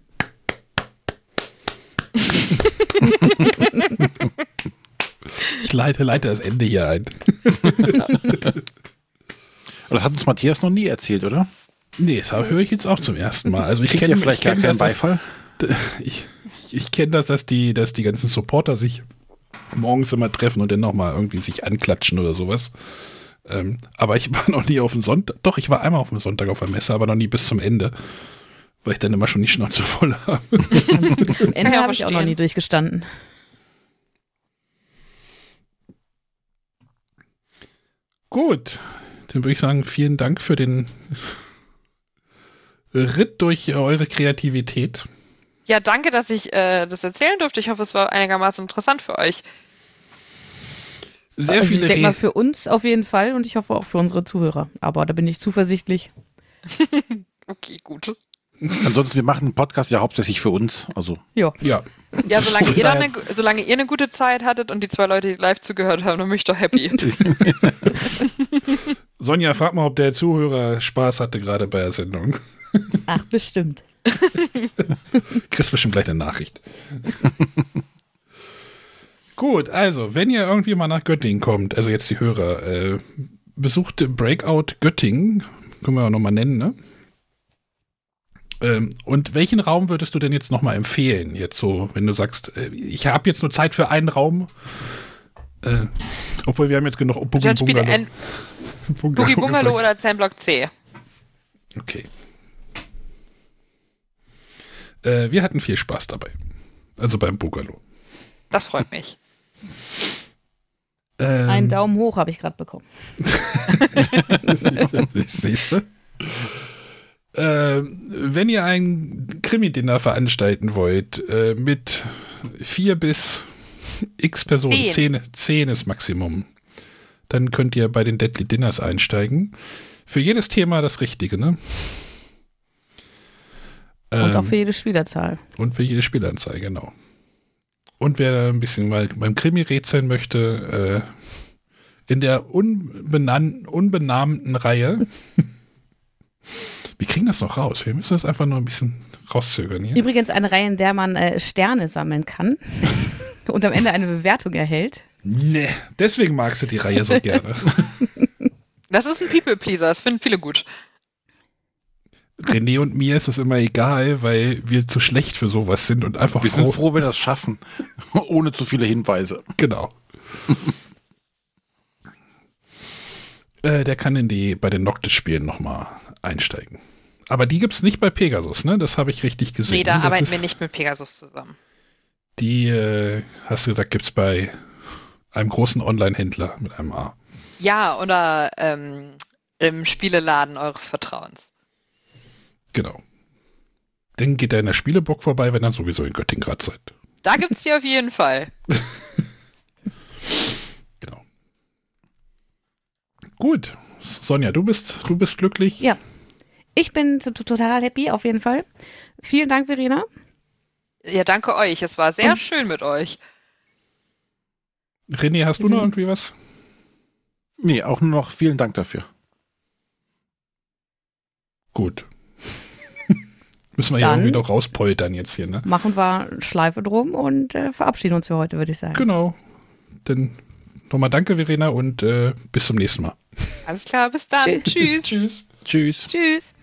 Ich leite, leite das Ende hier ein. [laughs] Aber das hat uns Matthias noch nie erzählt, oder? Nee, das höre ich jetzt auch zum ersten Mal. Also ich kenne ihr vielleicht ich gar kenn keinen das, dass- Beifall? [laughs] Ich, ich kenne das, dass die, dass die ganzen Supporter sich morgens immer treffen und dann nochmal irgendwie sich anklatschen oder sowas. Ähm, aber ich war [laughs] noch nie auf dem Sonntag. Doch, ich war einmal auf dem Sonntag auf der Messe, aber noch nie bis zum Ende. Weil ich dann immer schon die Schnauze voll habe. [laughs] Bis zum Ende habe ich auch noch nie durchgestanden. Gut, dann würde ich sagen, vielen Dank für den Ritt durch eure Kreativität. Ja, danke, dass ich äh, das erzählen durfte. Ich hoffe, es war einigermaßen interessant für euch. Sehr also ich viele denke mal für uns auf jeden Fall und ich hoffe auch für unsere Zuhörer. Aber da bin ich zuversichtlich. [laughs] Okay, gut. Ansonsten, wir machen den Podcast ja hauptsächlich für uns. Also, Ja, Ja, solange Von ihr, eine, solange ihr eine gute Zeit hattet und die zwei Leute, die live zugehört haben, dann bin ich doch happy. [laughs] Sonja, frag mal, ob der Zuhörer Spaß hatte gerade bei der Sendung. Ach, bestimmt. [laughs] Kriegst bestimmt gleich eine Nachricht. [laughs] Gut, also, wenn ihr irgendwie mal nach Göttingen kommt, also jetzt die Hörer, äh, besucht Breakout Göttingen, können wir auch nochmal nennen, ne? Ähm, und welchen Raum würdest du denn jetzt nochmal empfehlen? Jetzt so, wenn du sagst, äh, ich habe jetzt nur Zeit für einen Raum. Äh, obwohl wir haben jetzt genug Boogie Dann spiele Bungalow. Boogie Bungalow oder Zenblock C. Okay. Äh, wir hatten viel Spaß dabei. Also beim Bungalow. Das freut mich. Ähm, Einen Daumen hoch habe ich gerade bekommen. [laughs] Siehst du? Ähm, wenn ihr ein Krimi-Dinner veranstalten wollt, äh, mit vier bis x Personen, Zehn. zehn, zehn ist Maximum, dann könnt ihr bei den Deadly Dinners einsteigen. Für jedes Thema das Richtige, ne? Und auch Ähm, für jede Spielerzahl. Und für jede Spielanzeige, genau. Und wer ein bisschen mal beim Krimi rätseln möchte, äh, in der unbenannten, unbenannten Reihe. [laughs] Wir kriegen das noch raus. Wir müssen das einfach nur ein bisschen rauszögern hier. Übrigens eine Reihe, in der man äh, Sterne sammeln kann [laughs] und am Ende eine Bewertung erhält. Nee, deswegen magst du die Reihe so gerne. [laughs] Das ist ein People-Pleaser, das finden viele gut. René und mir ist es immer egal, weil wir zu schlecht für sowas sind und einfach Wir sind froh. froh, wenn wir das schaffen. [laughs] Ohne zu viele Hinweise. Genau. äh, der kann in die, bei den Noctis-Spielen nochmal einsteigen. Aber die gibt es nicht bei Pegasus, ne? Das habe ich richtig gesehen. Nee, da Das arbeiten ist- wir nicht mit Pegasus zusammen. Die, äh, hast du gesagt, gibt es bei einem großen Online-Händler mit einem A. Ja, oder ähm, im Spieleladen eures Vertrauens. Genau. Dann geht er in der Spieleburg vorbei, wenn er sowieso in Göttingen gerade seid. Da gibt's die auf jeden Fall. [laughs] Genau. Gut. Sonja, du bist, du bist glücklich. Ja. Ich bin to- to- total happy, auf jeden Fall. Vielen Dank, Verena. Ja, danke euch. Es war sehr Und- schön mit euch. René, hast du noch irgendwie was? Nee, auch nur noch vielen Dank dafür. Gut. [laughs] Müssen wir ja irgendwie noch rauspoltern jetzt hier, ne? Machen wir Schleife drum und äh, verabschieden uns für heute, würde ich sagen. Genau. Dann nochmal danke, Verena, und äh, bis zum nächsten Mal. Alles klar, bis dann. Tschüss. Tschüss. Tschüss. Tschüss. Tschüss.